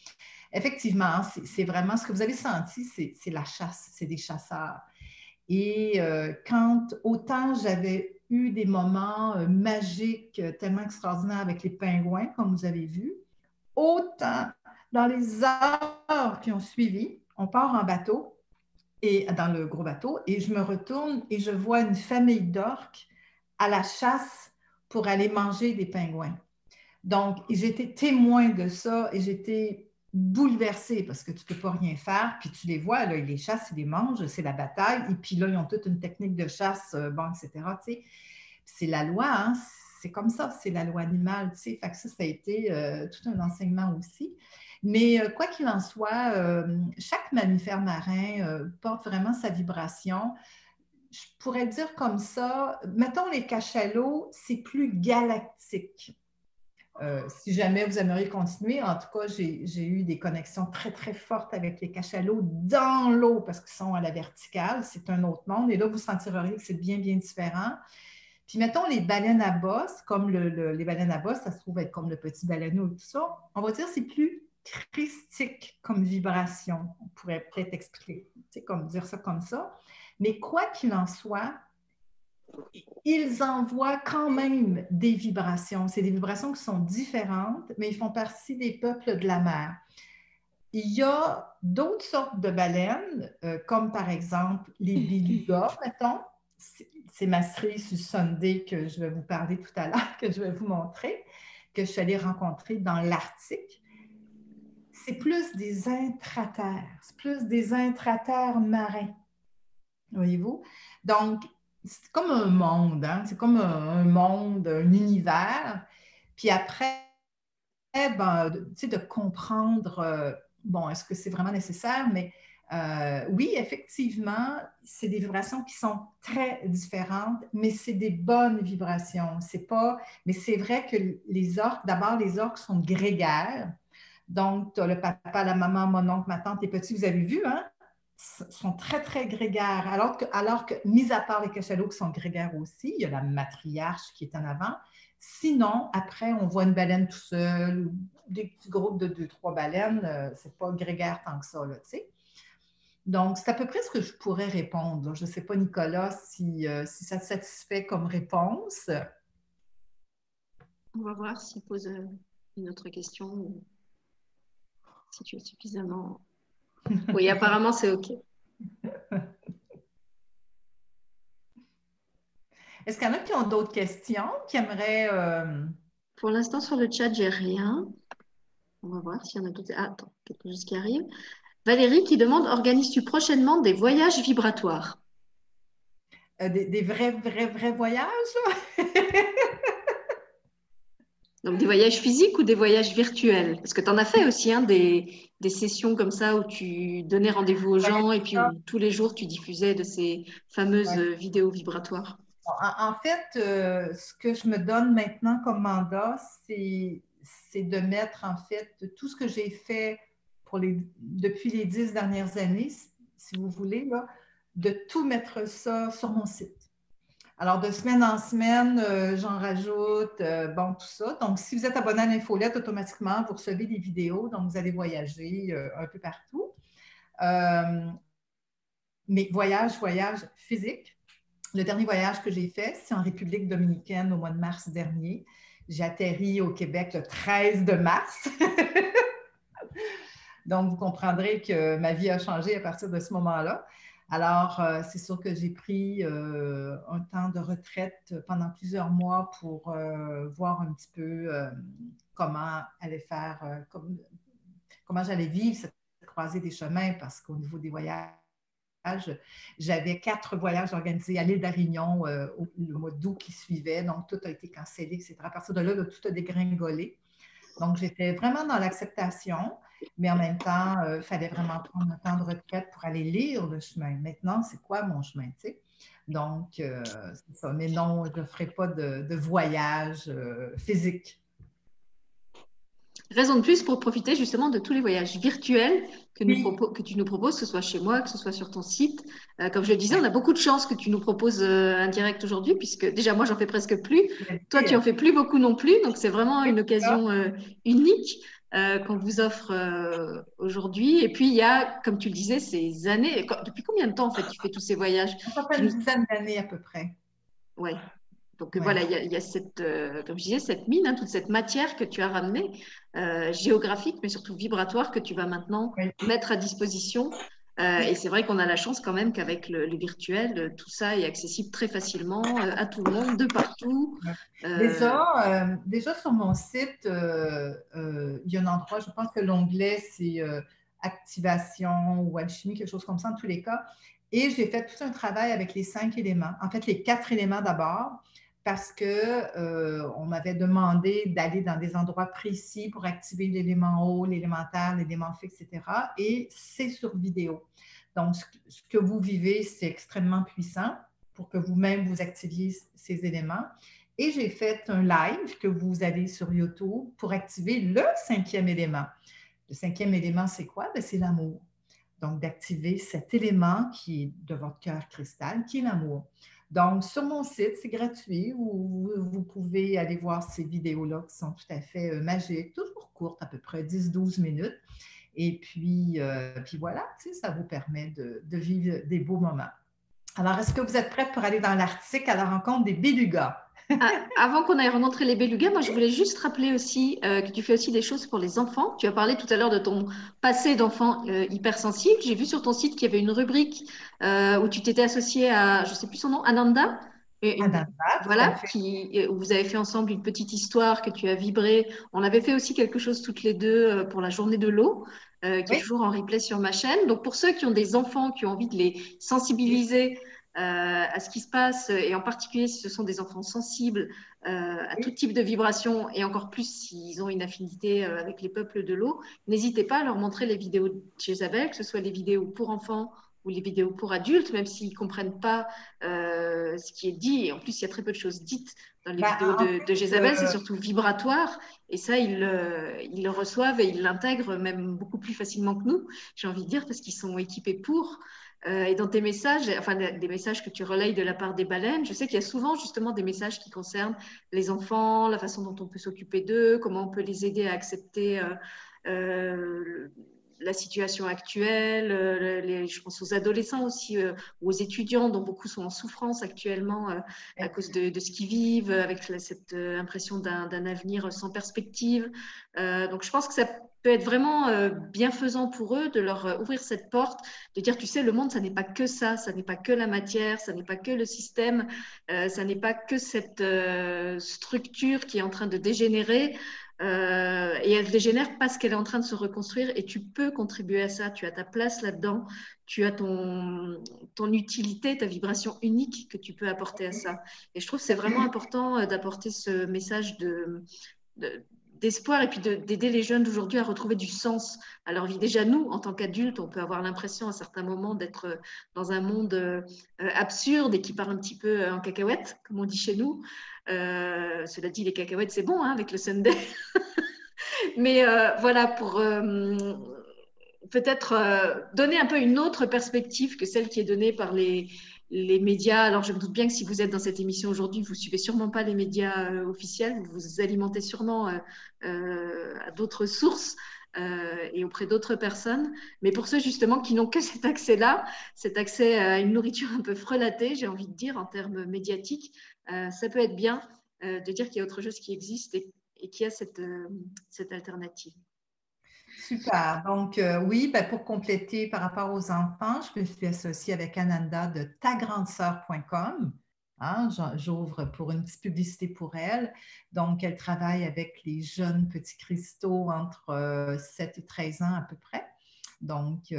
Effectivement, c'est vraiment ce que vous avez senti, c'est la chasse, c'est des chasseurs. Et euh, quand autant j'avais eu des moments euh, magiques tellement extraordinaires avec les pingouins, comme vous avez vu, autant dans les heures qui ont suivi, on part en bateau, et dans le gros bateau et je me retourne et je vois une famille d'orques à la chasse pour aller manger des pingouins. Donc, j'étais témoin de ça et j'étais bouleversée parce que tu ne peux pas rien faire. Puis tu les vois, là, ils les chassent, ils les mangent, c'est la bataille. Et puis là, ils ont toute une technique de chasse, euh, bon, etc. C'est la loi, hein? c'est comme ça, c'est la loi animale. Tu sais. Fait ça, ça a été euh, tout un enseignement aussi. Mais euh, quoi qu'il en soit, euh, chaque mammifère marin euh, porte vraiment sa vibration. Je pourrais dire comme ça, mettons les cachalots, c'est plus galactique. si jamais vous aimeriez continuer, en tout cas, j'ai eu des connexions très, très fortes avec les cachalots dans l'eau parce qu'ils sont à la verticale. C'est un autre monde. Et là, vous sentirez que c'est bien, bien différent. Puis mettons les baleines à bosse, comme les baleines à bosse, ça se trouve être comme le petit baleineau et tout ça. On va dire que c'est plus christique comme vibration. On pourrait peut-être expliquer, comme dire ça comme ça. Mais quoi qu'il en soit, ils envoient quand même des vibrations. C'est des vibrations qui sont différentes, mais ils font partie des peuples de la mer. Il y a d'autres sortes de baleines, euh, comme par exemple les belugas, mettons. C'est ma cerise Sunday que je vais vous parler tout à l'heure, *laughs* que je vais vous montrer, que je suis allée rencontrer dans l'Arctique c'est plus des intraterres, c'est plus des intraterres marins. Voyez-vous? Donc, c'est comme un monde, hein? c'est comme un, monde, un univers. Puis après, ben, de comprendre, euh, bon, est-ce que c'est vraiment nécessaire, mais euh, oui, effectivement, c'est des vibrations qui sont très différentes, mais c'est des bonnes vibrations. C'est pas, mais c'est vrai que les orques, d'abord, les orques sont grégaires. Donc, tu as le papa, la maman, mon oncle, ma tante, les petits, vous avez vu, hein? sont très, très grégaires. Alors que, mis à part les cachalots qui sont grégaires aussi, il y a la matriarche qui est en avant. Sinon, après, on voit une baleine tout seul, des petits groupes de deux, trois baleines, euh, c'est pas grégaire tant que ça, là, tu sais. Donc, c'est à peu près ce que je pourrais répondre. Je ne sais pas, Nicolas, si, euh, si, ça te satisfait comme réponse. On va voir s'il pose euh, une autre question ou si tu es suffisamment. Oui, apparemment, c'est OK. *laughs* Est-ce qu'il y en a qui ont d'autres questions, qui aimeraient. Euh, Pour l'instant, sur le chat, j'ai rien. On va voir s'il y en a d'autres. Ah, attends, quelque chose qui arrive. Valérie qui demande organises-tu prochainement des voyages vibratoires? Euh, des, vrais, vrais, vrais voyages *laughs* Donc des voyages physiques ou des voyages virtuels? Parce que tu en as fait aussi hein, des, sessions comme ça où tu donnais rendez-vous aux gens et puis tous les jours tu diffusais de ces fameuses vidéos vibratoires. En, fait, euh, ce que je me donne maintenant comme mandat, c'est de mettre en fait tout ce que j'ai fait depuis les dix dernières années, si vous voulez, de tout mettre ça sur mon site. Alors, de semaine en semaine, euh, j'en rajoute, euh, bon, tout ça. Donc, si vous êtes abonné à l'infolette, automatiquement, vous recevez des vidéos, donc vous allez voyager euh, un peu partout. mais voyage, voyage physique. Le dernier voyage que j'ai fait, c'est en République dominicaine au mois de mars dernier. J'ai atterri au Québec le 13 de mars. *laughs* Donc, vous comprendrez que ma vie a changé à partir de ce moment-là. Alors, euh, c'est sûr que j'ai pris euh, un temps de retraite pendant plusieurs mois pour euh, voir un petit peu comment allait faire, comment j'allais vivre cette croisée des chemins, parce qu'au niveau des voyages, j'avais quatre voyages organisés à l'île d'Arignon le mois d'août qui suivait, donc tout a été cancellé, etc. À partir de là, tout a dégringolé. Donc, j'étais vraiment dans l'acceptation mais en même temps, il euh, fallait vraiment prendre un temps de retraite pour aller lire le chemin. Maintenant, c'est quoi mon chemin, tu sais? Donc, euh, c'est ça. Mais non, je ne ferai pas de, voyage euh, physique. Raison de plus pour profiter justement de tous les voyages virtuels que, que tu nous proposes, que ce soit chez moi, que ce soit sur ton site. comme je le disais, on a beaucoup de chance que tu nous proposes un direct aujourd'hui, puisque déjà moi, j'en fais presque plus. Toi, tu en fais plus beaucoup non plus. Donc, c'est vraiment une occasion unique. Euh, qu'on vous offre euh, aujourd'hui. Et puis, il y a, comme tu le disais, ces années. Depuis combien de temps, en fait, tu fais tous ces voyages? Ça fait une dizaine d'années à peu près. Oui. Donc, voilà, il y, a, cette, euh, comme je disais, cette mine, hein, toute cette matière que tu as ramenée, géographique, mais surtout vibratoire, que tu vas maintenant mettre à disposition euh, et c'est vrai qu'on a la chance quand même qu'avec le, virtuel, euh, tout ça est accessible très facilement euh, à tout le monde, de partout. Déjà, déjà sur mon site, il y a un endroit, je pense que l'onglet, c'est activation ou alchimie, quelque chose comme ça en tous les cas. Et j'ai fait tout un travail avec les cinq éléments. En fait, les quatre éléments d'abord, parce qu'on euh, m'avait demandé d'aller dans des endroits précis pour activer l'élément haut, l'élément terre, l'élément feu, etc. Et c'est sur vidéo. Donc, ce que vous vivez, c'est extrêmement puissant pour que vous-même vous activiez ces éléments. Et j'ai fait un live que vous avez sur YouTube pour activer le cinquième élément. Le cinquième élément, c'est quoi? Ben, c'est l'amour. Donc, d'activer cet élément qui est de votre cœur cristal, qui est l'amour. Donc, sur mon site, c'est gratuit. Où vous pouvez aller voir ces vidéos-là qui sont tout à fait euh, magiques, toujours courtes, à peu près 10-12 minutes. Et puis, euh, puis voilà, ça vous permet de, vivre des beaux moments. Alors, est-ce que vous êtes prête pour aller dans l'Arctique à la rencontre des bélugas? Ah, avant qu'on aille rencontrer les belugas, moi je voulais juste rappeler aussi euh, que tu fais aussi des choses pour les enfants. Tu as parlé tout à l'heure de ton passé d'enfant euh, hypersensible. J'ai vu sur ton site qu'il y avait une rubrique euh, où tu t'étais associé à, je ne sais plus son nom, Ananda. Et voilà, qui, vous avez fait ensemble une petite histoire que tu as vibré. On avait fait aussi quelque chose toutes les deux pour la journée de l'eau, qui est toujours en replay sur ma chaîne. Donc pour ceux qui ont des enfants, qui ont envie de les sensibiliser à ce qui se passe, et en particulier si ce sont des enfants sensibles à tout type de vibrations, et encore plus s'ils ont une affinité avec les peuples de l'eau, n'hésitez pas à leur montrer les vidéos de chez Isabelle, que ce soit les vidéos pour enfants ou les vidéos pour adultes, même s'ils ne comprennent pas euh, ce qui est dit. Et en plus, il y a très peu de choses dites dans les bah, vidéos de, de Jézabel, c'est euh, surtout vibratoire. Et ça, ils, ils le reçoivent et ils l'intègrent même beaucoup plus facilement que nous, j'ai envie de dire, parce qu'ils sont équipés pour. Euh, et dans tes messages, enfin des messages que tu relayes de la part des baleines, je sais qu'il y a souvent justement des messages qui concernent les enfants, la façon dont on peut s'occuper d'eux, comment on peut les aider à accepter euh, la situation actuelle, euh, je pense aux adolescents aussi, euh, aux étudiants dont beaucoup sont en souffrance actuellement euh, à cause de, ce qu'ils vivent, avec cette impression d'un avenir sans perspective. donc je pense que ça peut être vraiment bienfaisant pour eux de leur ouvrir cette porte, de dire, tu sais, le monde, ça n'est pas que ça, ça n'est pas que la matière, ça n'est pas que le système, ça n'est pas que cette structure qui est en train de dégénérer. Euh, et elle dégénère parce qu'elle est en train de se reconstruire et tu peux contribuer à ça. Tu as ta place là-dedans, tu as ton, ton utilité, ta vibration unique que tu peux apporter à ça. Et je trouve que c'est vraiment important euh, d'apporter ce message de, d'espoir et puis d'aider les jeunes d'aujourd'hui à retrouver du sens à leur vie. Déjà, nous, en tant qu'adultes, on peut avoir l'impression à certains moments d'être dans un monde euh, absurde et qui part un petit peu en cacahuète, comme on dit chez nous. Euh, cela dit, les cacahuètes, c'est bon hein, avec le Sunday. *laughs* Mais euh, voilà, pour euh, peut-être donner un peu une autre perspective que celle qui est donnée par les, les médias. Alors, je me doute bien que si vous êtes dans cette émission aujourd'hui, vous suivez sûrement pas les médias officiels, vous vous alimentez sûrement à d'autres sources. et auprès d'autres personnes. Mais pour ceux justement qui n'ont que cet accès-là, cet accès à une nourriture un peu frelatée, j'ai envie de dire en termes médiatiques, euh, ça peut être bien euh, de dire qu'il y a autre chose qui existe et, qu'il a euh, cette alternative. Super. Donc, oui, ben, pour compléter par rapport aux enfants, je me suis associée avec Ananda de tagrandesœur.com. Hein, J'ouvre pour une petite publicité pour elle. Donc, elle travaille avec les jeunes petits cristaux entre 7 et 13 ans à peu près. Donc,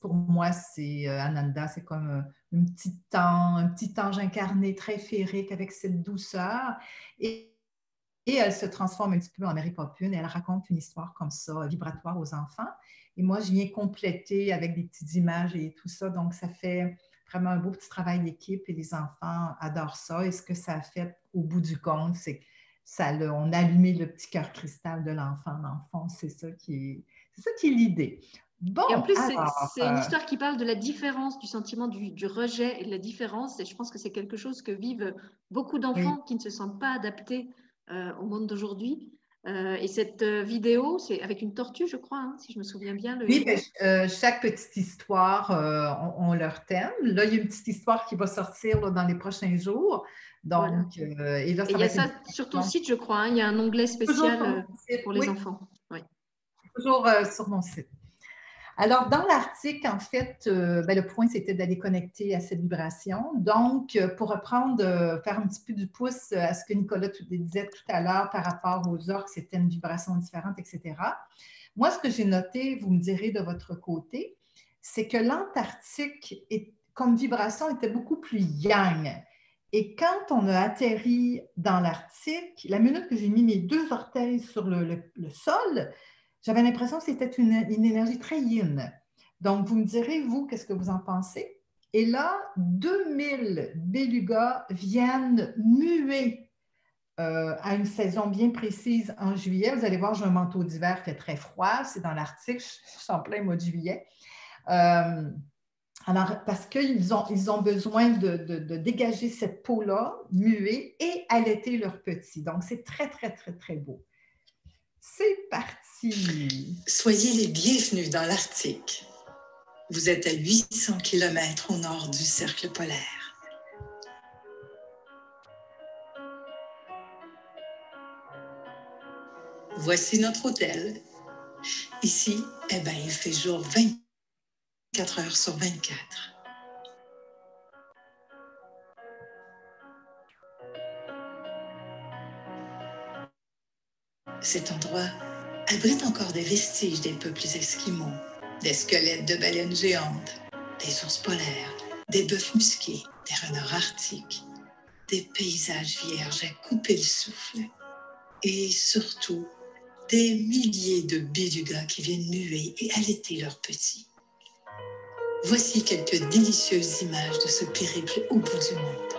pour moi, c'est Ananda, c'est comme un petit ange, un petit ange incarné très féerique avec cette douceur. Et, elle se transforme un petit peu en Mary Poppins et elle raconte une histoire comme ça, vibratoire aux enfants. Et moi, je viens compléter avec des petites images et tout ça. Donc, ça fait vraiment un beau petit travail d'équipe et les enfants adorent ça. Et ce que ça a fait au bout du compte, c'est ça on a allumé le petit cœur cristal de l'enfant. L'enfant, c'est ça qui est, c'est ça qui est l'idée. Bon, et en plus, c'est une euh, histoire qui parle de la différence, du sentiment du, rejet et de la différence. Et je pense que c'est quelque chose que vivent beaucoup d'enfants qui ne se sentent pas adaptés au monde d'aujourd'hui. Euh, et cette vidéo, c'est avec une tortue, je crois, hein, si je me souviens bien. Oui, ben, chaque petite histoire ont, leur thème. Là, il y a une petite histoire qui va sortir dans les prochains jours. Donc, et là, ça il y a ça sur ton site, je crois. Hein. il y a un onglet spécial pour les enfants. Oui. Toujours sur mon site. Alors, dans l'article, en fait, euh, ben, le point, c'était d'aller connecter à cette vibration. Donc, euh, pour reprendre, euh, faire un petit peu du pouce à ce que Nicolas disait tout à l'heure par rapport aux orques, c'était une vibration différente, etc. Moi, ce que j'ai noté, vous me direz de votre côté, c'est que l'Antarctique, comme vibration, était beaucoup plus yang. Et quand on a atterri dans l'Arctique, la minute que j'ai mis mes deux orteils sur le sol, j'avais l'impression que c'était une, énergie très yin. Donc, vous me direz, vous, qu'est-ce que vous en pensez? Et là, 2000 belugas viennent muer euh, à une saison bien précise en juillet. Vous allez voir, j'ai un manteau d'hiver, fait très froid, c'est dans l'Arctique, je suis en plein mois de juillet. Euh, alors, parce qu'ils ont, ils ont besoin de, de dégager cette peau-là, muer et allaiter leurs petits. Donc, c'est très, très, très, très beau. C'est parti. Soyez les bienvenus dans l'Arctique. Vous êtes à 800 km au nord du cercle polaire. Voici notre hôtel. Ici, eh ben, il fait jour 24 heures sur 24. Cet endroit abrite encore des vestiges des peuples esquimaux, des squelettes de baleines géantes, des ours polaires, des bœufs musqués, des renards arctiques, des paysages vierges à couper le souffle et surtout des milliers de bédugas qui viennent muer et allaiter leurs petits. Voici quelques délicieuses images de ce périple au bout du monde.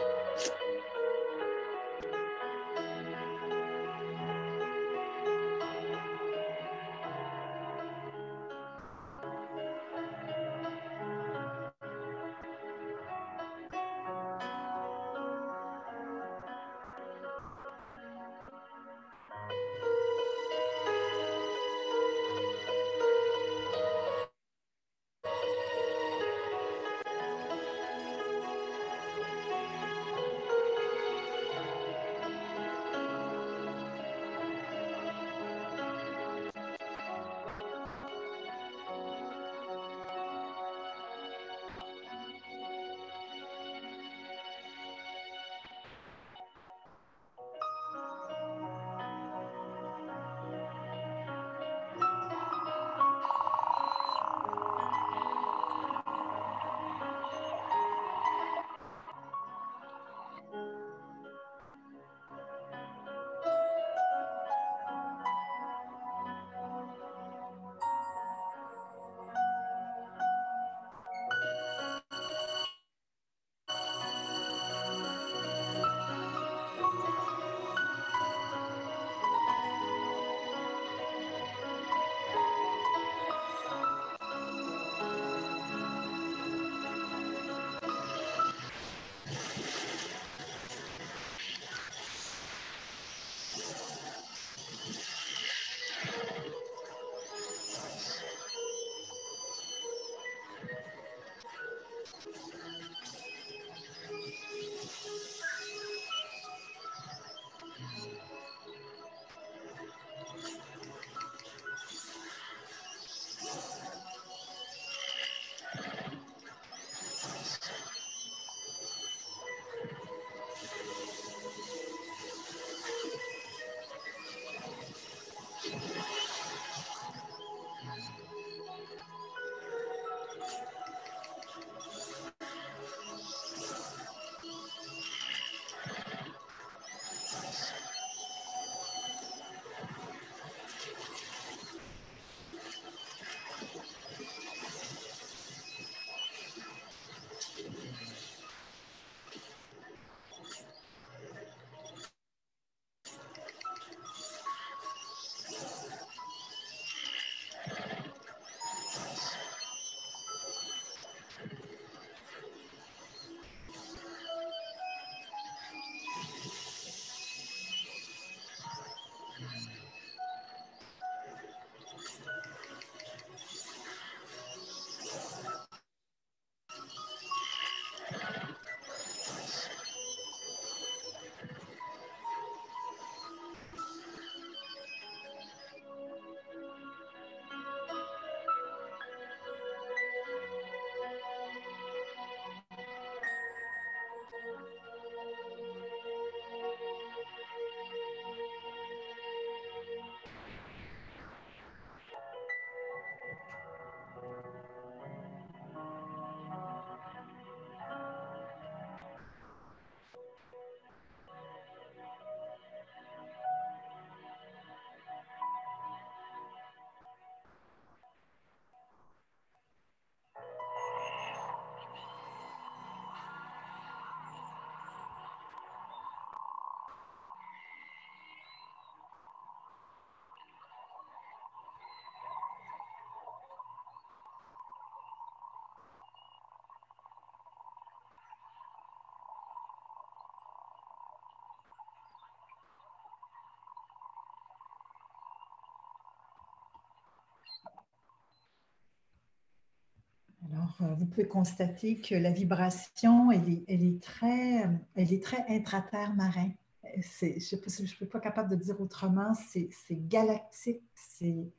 Euh, vous pouvez constater que la vibration, elle est, très, elle est très intraterre marin. Je ne suis pas capable de dire autrement, c'est galactique, c'est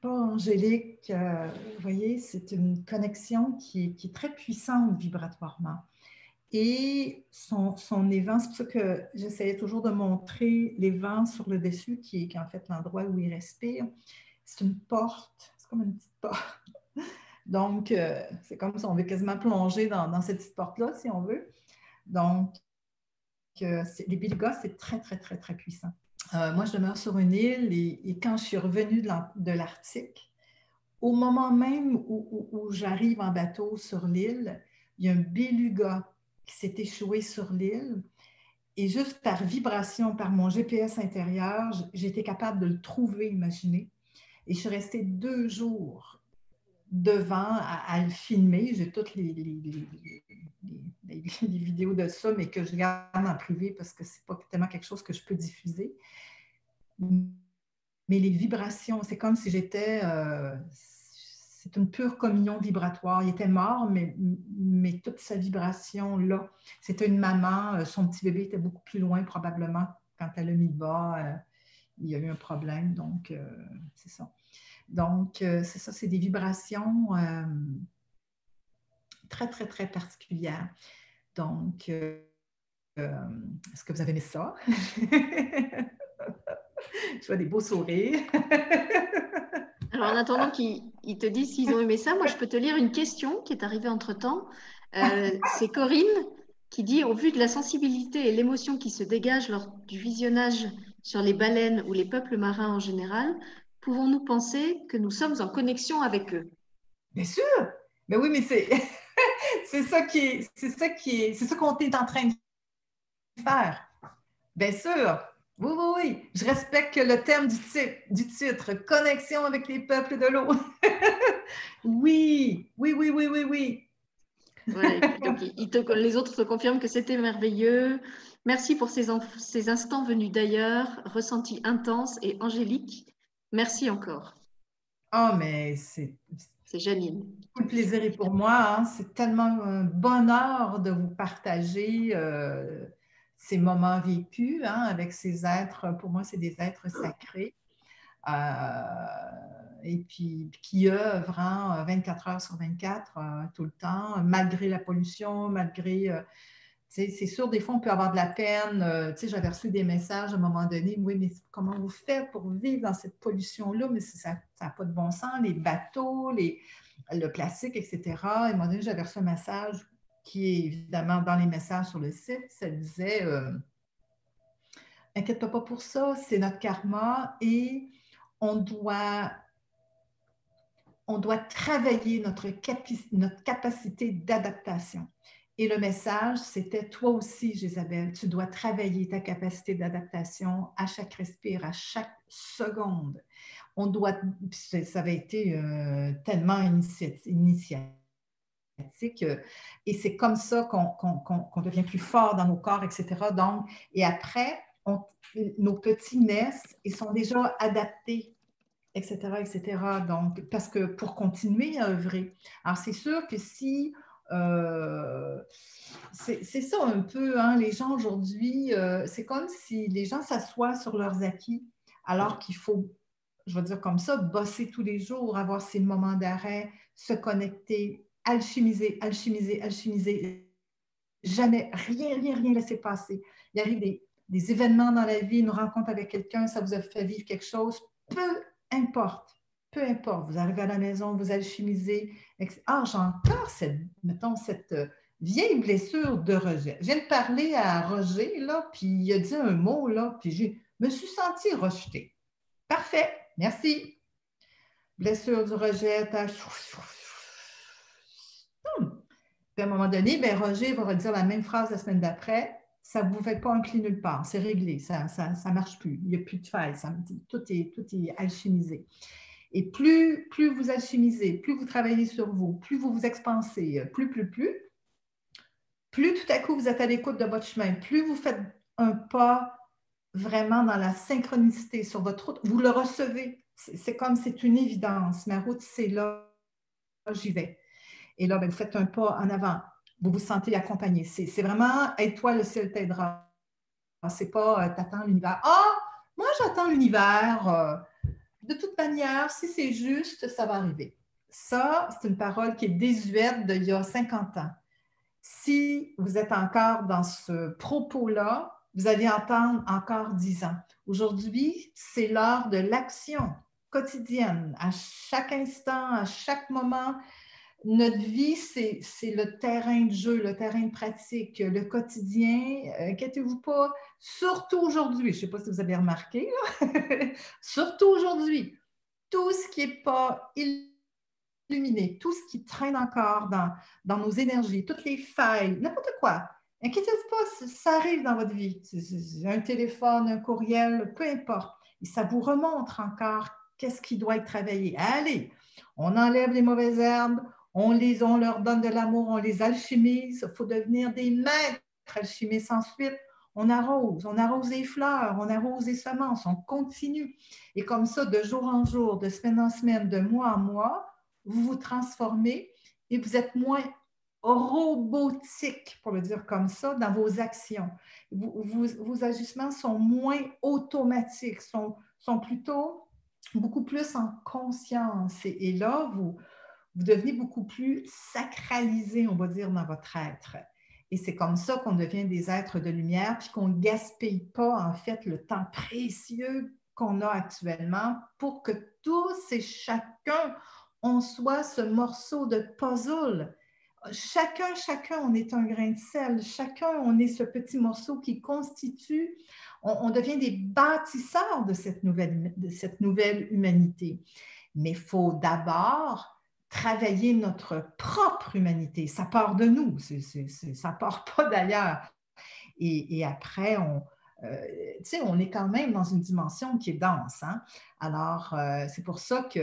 pas angélique. Euh, vous voyez, c'est une connexion qui est, très puissante vibratoirement. Et son, son évent, c'est pour ça que j'essayais toujours de montrer les vents sur le dessus, qui est, en fait l'endroit où il respire. C'est une porte, c'est comme une petite porte. Donc, euh, c'est comme si on veut quasiment plonger dans, cette petite porte-là, si on veut. Donc, euh, les Bilgas, c'est très, très, très, très puissant. Euh, moi, je demeure sur une île et, quand je suis revenue de l'Arctique, au moment même où j'arrive en bateau sur l'île, il y a un beluga qui s'est échoué sur l'île. Et juste par vibration, par mon GPS intérieur, j'étais capable de le trouver, imaginez. Et je suis restée deux jours devant à, le filmer. J'ai toutes les, vidéos de ça, mais que je garde en privé parce que ce n'est pas tellement quelque chose que je peux diffuser. Mais les vibrations, c'est comme si j'étais... Euh, c'est une pure communion vibratoire. Il était mort, mais, mais toute sa vibration-là, c'était une maman, euh, son petit bébé était beaucoup plus loin probablement quand elle a mis bas. Euh, il y a eu un problème, donc c'est ça. Donc, c'est ça, c'est des vibrations très, très, très particulières. Donc, est-ce que vous avez aimé ça? *laughs* Je vois des beaux sourires. *laughs* Alors, en attendant qu'ils te disent s'ils ont aimé ça, moi, je peux te lire une question qui est arrivée entre-temps. Euh, c'est Corinne qui dit, au vu de la sensibilité et l'émotion qui se dégagent lors du visionnage sur les baleines ou les peuples marins en général, pouvons-nous penser que nous sommes en connexion avec eux? Bien sûr. Mais oui, mais c'est *laughs* c'est ça qui est, c'est ça qui est, c'est ça qu'on est en train de faire. Bien sûr. Oui, oui, oui. Je respecte le terme du, titre, connexion avec les peuples de l'eau. *laughs* oui, oui, oui, oui, oui, oui. *laughs* les autres te confirment que c'était merveilleux. Merci pour ces, ces instants venus d'ailleurs, ressentis intenses et angéliques. Merci encore. Oh, mais c'est. C'est Janine. Tout le plaisir est pour moi. Hein. C'est tellement un bonheur de vous partager. Euh, ces moments vécus hein, avec ces êtres, pour moi, c'est des êtres sacrés. Euh, et puis qui œuvrent 24 hein, heures sur 24 euh, tout le temps, malgré la pollution, malgré... Euh, c'est sûr, des fois, on peut avoir de la peine. J'avais reçu des messages à un moment donné, oui, mais comment vous faites pour vivre dans cette pollution-là? Mais ça n'a pas de bon sens, les bateaux, les, le plastique, etc. Et à un moment donné, j'avais reçu un message qui est évidemment dans les messages sur le site, ça disait euh, Inquiète-toi pas pour ça, c'est notre karma et on doit, on doit travailler notre, notre capacité d'adaptation. Et le message, c'était toi aussi, Isabelle, tu dois travailler ta capacité d'adaptation à chaque respire, à chaque seconde. On doit, ça avait été euh, tellement initiatif et c'est comme ça qu'on devient plus fort dans nos corps, etc. Donc, et après, nos petits naissent et sont déjà adaptés, etc., etc. Donc, parce que pour continuer à œuvrer. Alors, c'est sûr que si euh, c'est ça un peu, hein, les gens aujourd'hui, euh, c'est comme si les gens s'assoient sur leurs acquis, alors qu'il faut, je vais dire comme ça, bosser tous les jours, avoir ces moments d'arrêt, se connecter, alchimiser, alchimiser, alchimiser. Jamais, rien, rien, rien laisser passer. Il arrive des événements dans la vie, une rencontre avec quelqu'un, ça vous a fait vivre quelque chose, peu importe, peu importe. Vous arrivez à la maison, vous alchimisez. Ah, j'ai encore cette, mettons, cette euh, vieille blessure de rejet. Je viens de parler à Roger, là, puis il a dit un mot, là, puis je me suis sentie rejetée. Parfait, merci. Blessure du rejet, puis à un moment donné, ben, Roger va redire la même phrase la semaine d'après. Ça ne vous fait pas un clé nulle part. C'est réglé. Ça ne ça, ça marche plus. Il n'y a plus de faille. Tout, est, tout est alchimisé. Et plus, vous alchimisez, plus vous travaillez sur vous, plus vous vous expansez, plus, plus, plus, plus tout à coup vous êtes à l'écoute de votre chemin, plus vous faites un pas vraiment dans la synchronicité sur votre route, vous le recevez. C'est comme c'est une évidence. Ma route, c'est là, j'y vais. Et là, ben, vous faites un pas en avant. Vous vous sentez accompagné. C'est vraiment aide-toi, le ciel t'aidera. C'est pas euh, t'attends l'univers. Ah, moi j'attends l'univers. Euh, de toute manière, si c'est juste, ça va arriver. Ça, c'est une parole qui est désuète d'il y a 50 ans. Si vous êtes encore dans ce propos-là, vous allez entendre encore dix ans. Aujourd'hui, c'est l'heure de l'action quotidienne, à chaque instant, à chaque moment. Notre vie, c'est le terrain de jeu, le terrain de pratique, le quotidien. Inquiétez-vous pas, surtout aujourd'hui. Je ne sais pas si vous avez remarqué, *laughs* surtout aujourd'hui, tout ce qui n'est pas illuminé, tout ce qui traîne encore dans, nos énergies, toutes les failles, n'importe quoi. Inquiétez-vous pas, ça arrive dans votre vie. un téléphone, un courriel, peu importe. Ça vous remontre encore qu'est-ce qui doit être travaillé. Allez, on enlève les mauvaises herbes, on, leur donne de l'amour, on les alchimise. Il faut devenir des maîtres alchimistes ensuite. On arrose, on arrose les fleurs, on arrose les semences, on continue. Et comme ça, de jour en jour, de semaine en semaine, de mois en mois, vous vous transformez et vous êtes moins robotique, pour le dire comme ça, dans vos actions. vos ajustements sont moins automatiques, sont, sont plutôt beaucoup plus en conscience. Et, là, vous, vous devenez beaucoup plus sacralisé, on va dire, dans votre être. Et c'est comme ça qu'on devient des êtres de lumière, puis qu'on ne gaspille pas, en fait, le temps précieux qu'on a actuellement pour que tous et chacun, on soit ce morceau de puzzle. Chacun, chacun, on est un grain de sel. Chacun, on est ce petit morceau qui constitue on, devient des bâtisseurs de cette nouvelle, de cette nouvelle humanité. Mais il faut d'abord travailler notre propre humanité. Ça part de nous, ça ne part pas d'ailleurs. Et, après, on, euh, on est quand même dans une dimension qui est dense. Hein. Alors, euh, c'est pour ça que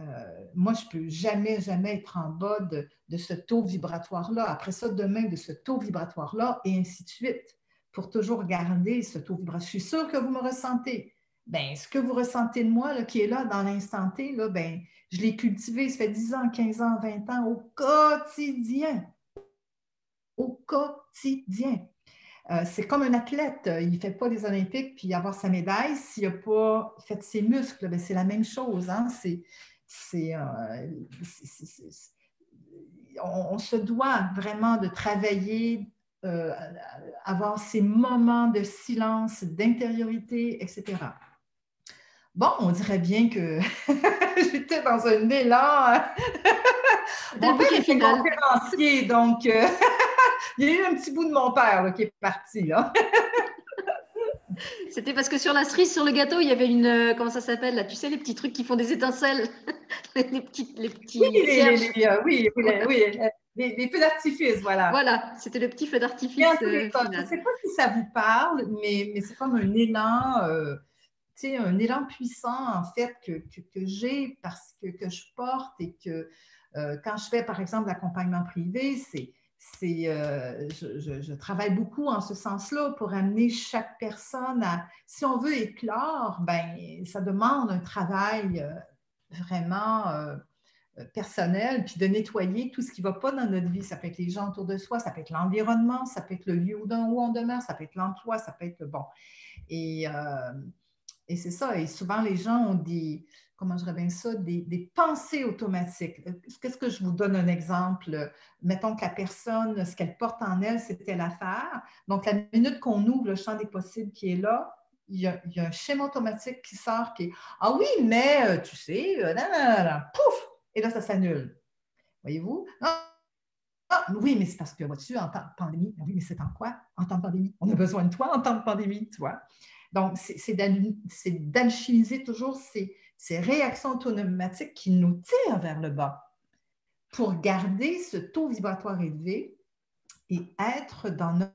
euh, moi, je ne peux jamais, jamais être en bas de, de ce taux vibratoire-là. Après ça, demain, de ce taux vibratoire-là, et ainsi de suite pour toujours garder ce taux vibratoire. Je suis sûre que vous me ressentez. Bien, ce que vous ressentez de moi, qui est là dans l'instant T, là, ben, je l'ai cultivé, ça fait 10 ans, 15 ans, 20 ans, au quotidien. Au quotidien. Euh, c'est comme un athlète, il ne fait pas les Olympiques puis avoir sa médaille s'il n'a pas fait ses muscles. Ben, c'est la même chose. Hein? C'est, euh, on, se doit vraiment de travailler euh, avoir ces moments de silence, d'intériorité, etc. Bon, on dirait bien que *laughs* j'étais dans un élan. mon père était conférencier, donc euh, *laughs* il y a eu un petit bout de mon père qui est parti. Là. *laughs* C'était parce que sur la cerise, sur le gâteau, il y avait une. Euh, comment ça s'appelle là Tu sais, les petits trucs qui font des étincelles les, petits, les petits. Oui, oui, oui, oui, les, feux d'artifice, voilà. Voilà, c'était le petit feu d'artifice. Euh, je ne sais pas si ça vous parle, mais, mais c'est comme un élan, euh, tu sais, un élan puissant, en fait, que, que, j'ai parce que, que, je porte et que euh, quand je fais, par exemple, l'accompagnement privé, c'est. C'est, je, je, travaille beaucoup en ce sens-là pour amener chaque personne à, si on veut éclore, ben, ça demande un travail vraiment euh, personnel, puis de nettoyer tout ce qui ne va pas dans notre vie. Ça peut être les gens autour de soi, ça peut être l'environnement, ça peut être le lieu où, on demeure, ça peut être l'emploi, ça peut être le bon. Et, euh, et c'est ça. Et souvent, les gens ont des, comment je bien ça, des, pensées automatiques. Qu'est-ce que je vous donne un exemple? Mettons que la personne, ce qu'elle porte en elle, c'était l'affaire. Donc, la minute qu'on ouvre le champ des possibles qui est là, il y, a, un schéma automatique qui sort qui est Ah oui, mais euh, tu sais, pouf, et là, ça s'annule. Voyez-vous? Ah, oui, mais c'est parce que, vois-tu, en temps de pandémie, oui, mais c'est en quoi? En temps de pandémie. On a besoin de toi en temps de pandémie, tu vois? Donc, c'est d'alchimiser toujours ces, réactions automatiques qui nous tirent vers le bas pour garder ce taux vibratoire élevé et être dans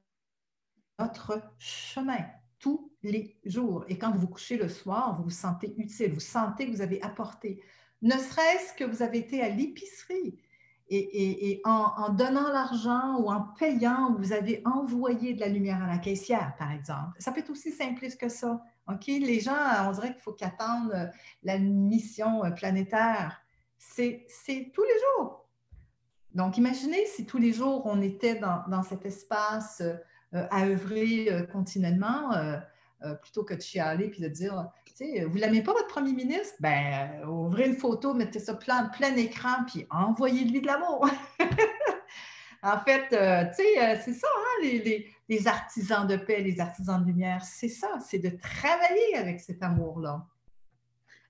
notre chemin tous les jours. Et quand vous vous couchez le soir, vous vous sentez utile, vous sentez que vous avez apporté ne serait-ce que vous avez été à l'épicerie et, en, donnant l'argent ou en payant, vous avez envoyé de la lumière à la caissière, par exemple. Ça peut être aussi simpliste que ça. OK? Les gens, on dirait qu'il faut qu'ils attendent euh, la mission euh, planétaire. C'est tous les jours. Donc, imaginez si tous les jours on était dans, cet espace euh, à œuvrer continuellement, plutôt que de chialer puis de dire vous l'aimez pas, votre premier ministre? Ben, ouvrez une photo, mettez ça plein, plein écran, puis envoyez-lui de l'amour. *laughs* En fait, euh, euh, c'est ça, hein, les, les, artisans de paix, les artisans de lumière, c'est ça, c'est de travailler avec cet amour-là.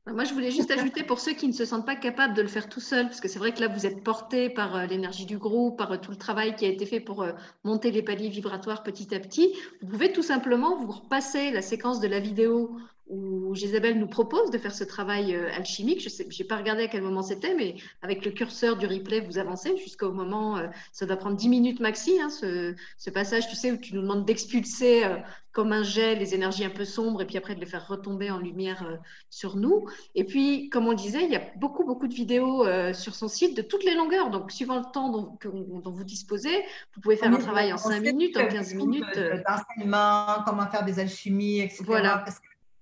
Moi, je voulais juste ajouter pour ceux qui ne se sentent pas capables de le faire tout seul, parce que c'est vrai que là, vous êtes porté par euh, l'énergie du groupe, par tout le travail qui a été fait pour monter les paliers vibratoires petit à petit. Vous pouvez tout simplement vous repasser la séquence de la vidéo où Gisèle nous propose de faire ce travail euh, alchimique. Je n'ai pas regardé à quel moment c'était, mais avec le curseur du replay, vous avancez jusqu'au moment, euh, ça doit prendre 10 minutes maxi, hein, ce, passage, tu sais, où tu nous demandes d'expulser euh, comme un jet les énergies un peu sombres et puis après de les faire retomber en lumière sur nous. Et puis, comme on disait, il y a beaucoup, beaucoup de vidéos sur son site de toutes les longueurs. Donc, suivant le temps dont, vous disposez, vous pouvez faire un travail en 5 minutes, en 15 minutes. D'enseignement, comment faire des alchimies, etc. Voilà.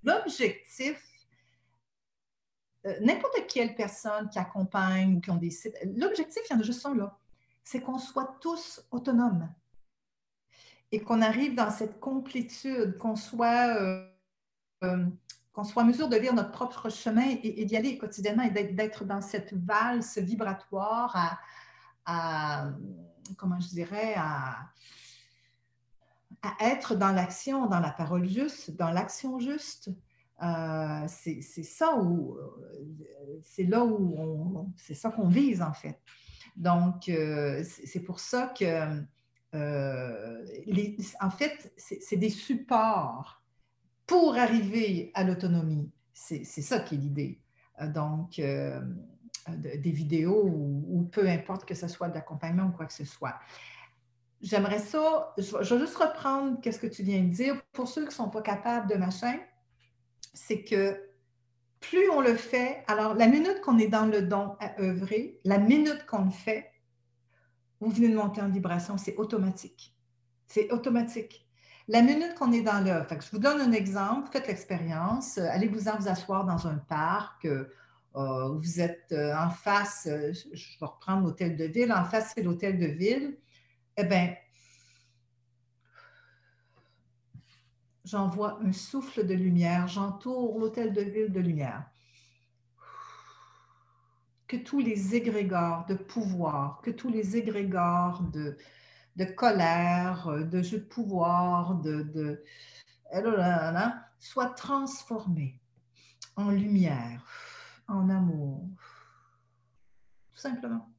L'objectif, euh, n'importe quelle personne qui accompagne ou qui ont des sites, l'objectif, il y en a juste un là, c'est qu'on soit tous autonomes. Et qu'on arrive dans cette complétude, qu'on soit, euh, euh, soit en mesure de lire notre propre chemin et, d'y aller quotidiennement et d'être dans cette valse vibratoire à, à comment je dirais, à, à être dans l'action, dans la parole juste, dans l'action juste. Euh, c'est ça où c'est là où c'est ça qu'on vise en fait. Donc euh, c'est pour ça que euh, en fait c'est des supports pour arriver à l'autonomie. C'est ça qui est l'idée. Donc des vidéos ou, peu importe que ce soit d'accompagnement ou quoi que ce soit. J'aimerais ça, je, vais juste reprendre ce que tu viens de dire. Pour ceux qui ne sont pas capables de machin, c'est que plus on le fait, alors la minute qu'on est dans le don à œuvrer, la minute qu'on le fait, vous venez de monter en vibration, c'est automatique. C'est automatique. La minute qu'on est dans l'œuvre, je vous donne un exemple, faites l'expérience, allez-vous-en vous asseoir dans un parc, euh, vous êtes euh, en face, euh, je vais reprendre l'hôtel de ville, en face c'est l'hôtel de ville, eh bien, j'envoie un souffle de lumière, j'entoure l'hôtel de ville de lumière. Que tous les égrégores de pouvoir, que tous les égrégores de, colère, de jeu de pouvoir, de, de soient transformés en lumière, en amour, tout simplement.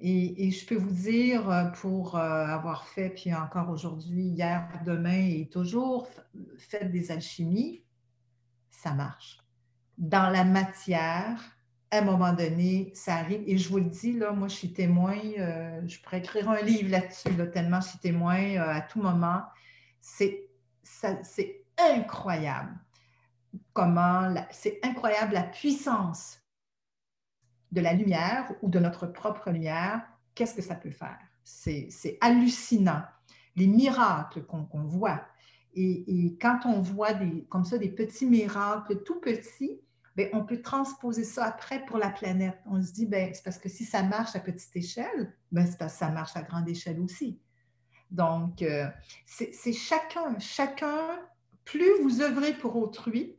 Et, je peux vous dire, euh, pour euh, avoir fait, puis encore aujourd'hui, hier, demain et toujours fait des alchimies, ça marche. Dans la matière, à un moment donné, ça arrive. Et je vous le dis, là, moi, je suis témoin, euh, je pourrais écrire un livre là-dessus, tellement je suis témoin à tout moment. C'est incroyable comment, c'est incroyable la puissance de la lumière ou de notre propre lumière, qu'est-ce que ça peut faire? C'est hallucinant. Les miracles qu'on voit. Et, quand on voit des, comme ça des petits miracles tout petits, bien, on peut transposer ça après pour la planète. On se dit, ben, c'est parce que si ça marche à petite échelle, ben, c'est parce que ça marche à grande échelle aussi. Donc, euh, c'est chacun, chacun, plus vous œuvrez pour autrui,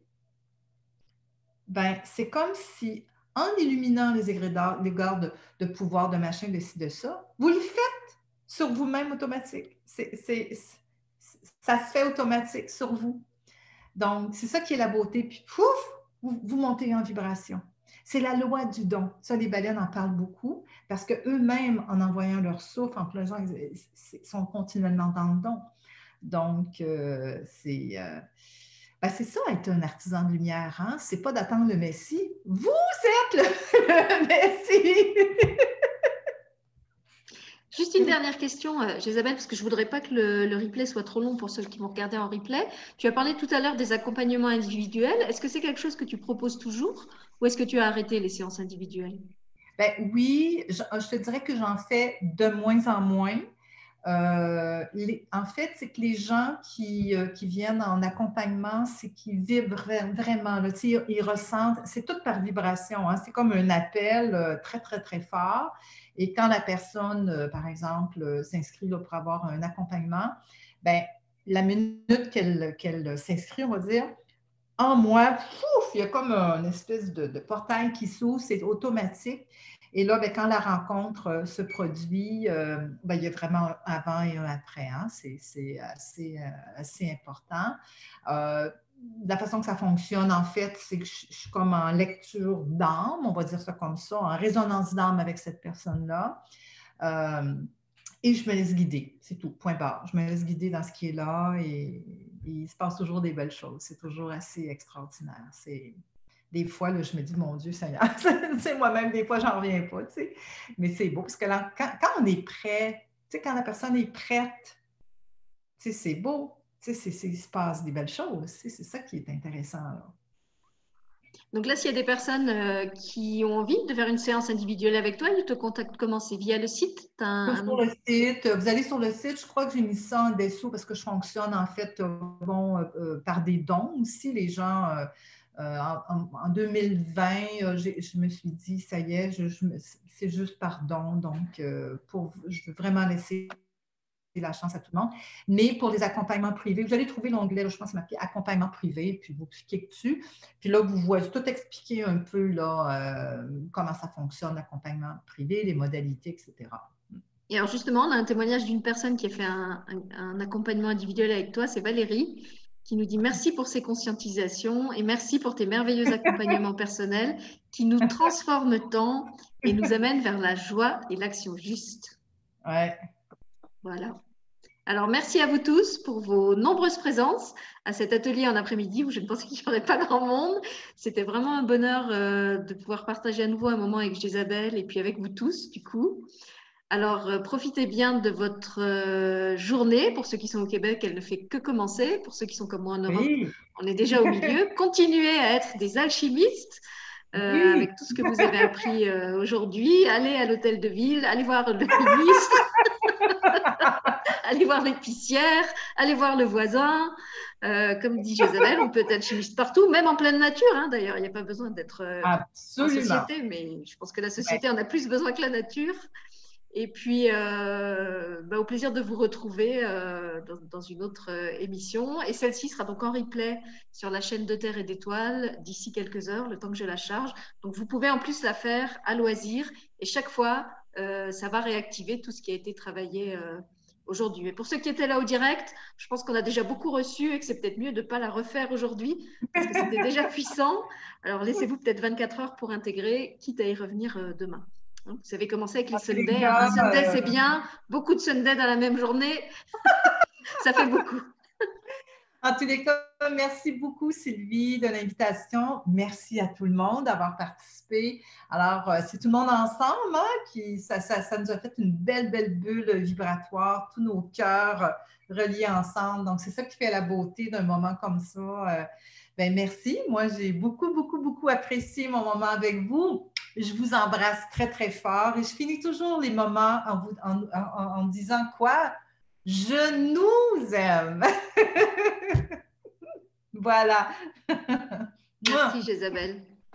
ben, c'est comme si en illuminant les égrégores de, de, pouvoir, de machin, de ci, de ça, vous le faites sur vous-même automatique. ça se fait automatique sur vous. Donc, c'est ça qui est la beauté. Puis, pouf, vous, montez en vibration. C'est la loi du don. Ça, les baleines en parlent beaucoup parce qu'eux-mêmes, en envoyant leur souffle, en plongeant, ils sont continuellement dans le don. Donc, euh, c'est. Euh, ben, c'est ça, être un artisan de lumière. Hein? C'est pas d'attendre le Messie. Vous êtes le, *laughs* Messie! Juste une dernière question, euh, Isabelle, parce que je ne voudrais pas que le, replay soit trop long pour ceux qui vont regarder en replay. Tu as parlé tout à l'heure des accompagnements individuels. Est-ce que c'est quelque chose que tu proposes toujours ou est-ce que tu as arrêté les séances individuelles? Ben, oui, je, te dirais que j'en fais de moins en moins. Euh, en fait, c'est que les gens qui, euh, viennent en accompagnement, c'est qu'ils vibrent vraiment, ils ressentent, c'est tout par vibration, hein, c'est comme un appel euh, très, très, très fort. Et quand la personne, par exemple, s'inscrit pour avoir un accompagnement, ben, la minute qu'elle s'inscrit, on va dire, en moi, il y a comme une espèce de portail qui s'ouvre, c'est automatique. Et là, ben, quand la rencontre se produit, ben, il y a vraiment un avant et un après. Hein. C'est assez, assez important la façon que ça fonctionne, en fait, c'est que je, suis comme en lecture d'âme, on va dire ça comme ça, en résonance d'âme avec cette personne-là. Euh, et je me laisse guider, c'est tout, point barre. Je me laisse guider dans ce qui est là et, il se passe toujours des belles choses. C'est toujours assez extraordinaire. C'est, des fois, là, je me dis, mon Dieu Seigneur, *laughs* c'est moi-même, des fois, j'en reviens pas, tu sais. Mais c'est beau, parce que quand, quand, on est prêt, tu sais, quand la personne est prête, tu sais, c'est beau tu sais, il se passe des belles choses. C'est ça qui est intéressant. Donc là, s'il y a des personnes euh, qui ont envie de faire une séance individuelle avec toi, ils te contactent comment? C'est via le site? Sur le site. Vous allez sur le site. Je crois que j'ai mis ça en dessous parce que je fonctionne en fait euh, bon, euh, par des dons aussi. Les gens, en, 2020, je me suis dit, ça y est, c'est juste par don. Donc, pour, je veux vraiment laisser la chance à tout le monde. Mais pour les accompagnements privés, vous allez trouver l'onglet, je pense, marqué accompagnement privé, puis vous cliquez dessus. Puis là, vous voyez tout expliquer un peu euh, comment ça fonctionne, l'accompagnement privé, les modalités, etc. Et alors justement, on a un témoignage d'une personne qui a fait un, accompagnement individuel avec toi, c'est Valérie, qui nous dit merci pour ces conscientisations et merci pour tes merveilleux accompagnements personnels qui nous transforment tant et nous amènent vers la joie et l'action juste. Ouais. Voilà. Alors, merci à vous tous pour vos nombreuses présences à cet atelier en après-midi où je ne pensais qu'il n'y aurait pas grand monde. C'était vraiment un bonheur euh, de pouvoir partager à nouveau un moment avec Isabelle et puis avec vous tous, du coup. Alors, euh, profitez bien de votre euh, journée. Pour ceux qui sont au Québec, elle ne fait que commencer. Pour ceux qui sont comme moi en Europe, on est déjà au milieu. *laughs* Continuez à être des alchimistes. Avec tout ce que vous avez appris aujourd'hui, allez à l'hôtel de ville, allez voir le ministre. *laughs* allez voir l'épicière, allez voir le voisin. Euh, comme dit Jésabelle, on peut être chimiste partout, même en pleine nature. Hein, d'ailleurs, il n'y a pas besoin d'être euh, en société, mais je pense que la société en a plus besoin que la nature. Et puis, euh, bah, au plaisir de vous retrouver dans, une autre émission. Et celle-ci sera donc en replay sur la chaîne de Terre et d'Étoiles d'ici quelques heures, le temps que je la charge. Donc, vous pouvez en plus la faire à loisir. Et chaque fois, ça va réactiver tout ce qui a été travaillé aujourd'hui. Mais pour ceux qui étaient là au direct, je pense qu'on a déjà beaucoup reçu et que c'est peut-être mieux de ne pas la refaire aujourd'hui parce que c'était déjà *laughs* puissant. Alors laissez-vous peut-être 24 heures pour intégrer, quitte à y revenir euh, demain. Hein, vous savez commencé avec les ah, Sundays. Un Sunday, c'est bien. Beaucoup de Sundays dans la même journée. *laughs* Ça fait beaucoup. *laughs* En tous les cas, merci beaucoup Sylvie de l'invitation. Merci à tout le monde d'avoir participé. Alors, euh, c'est tout le monde ensemble hein, qui, ça, ça, nous a fait une belle, belle bulle vibratoire, tous nos cœurs reliés ensemble. Donc, c'est ça qui fait la beauté d'un moment comme ça. Euh, ben, merci. Moi, j'ai beaucoup, beaucoup, beaucoup apprécié mon moment avec vous. Je vous embrasse très, très fort et je finis toujours les moments en, vous, en, disant quoi? Je nous aime. *laughs* voilà. *laughs* Merci, Isabelle.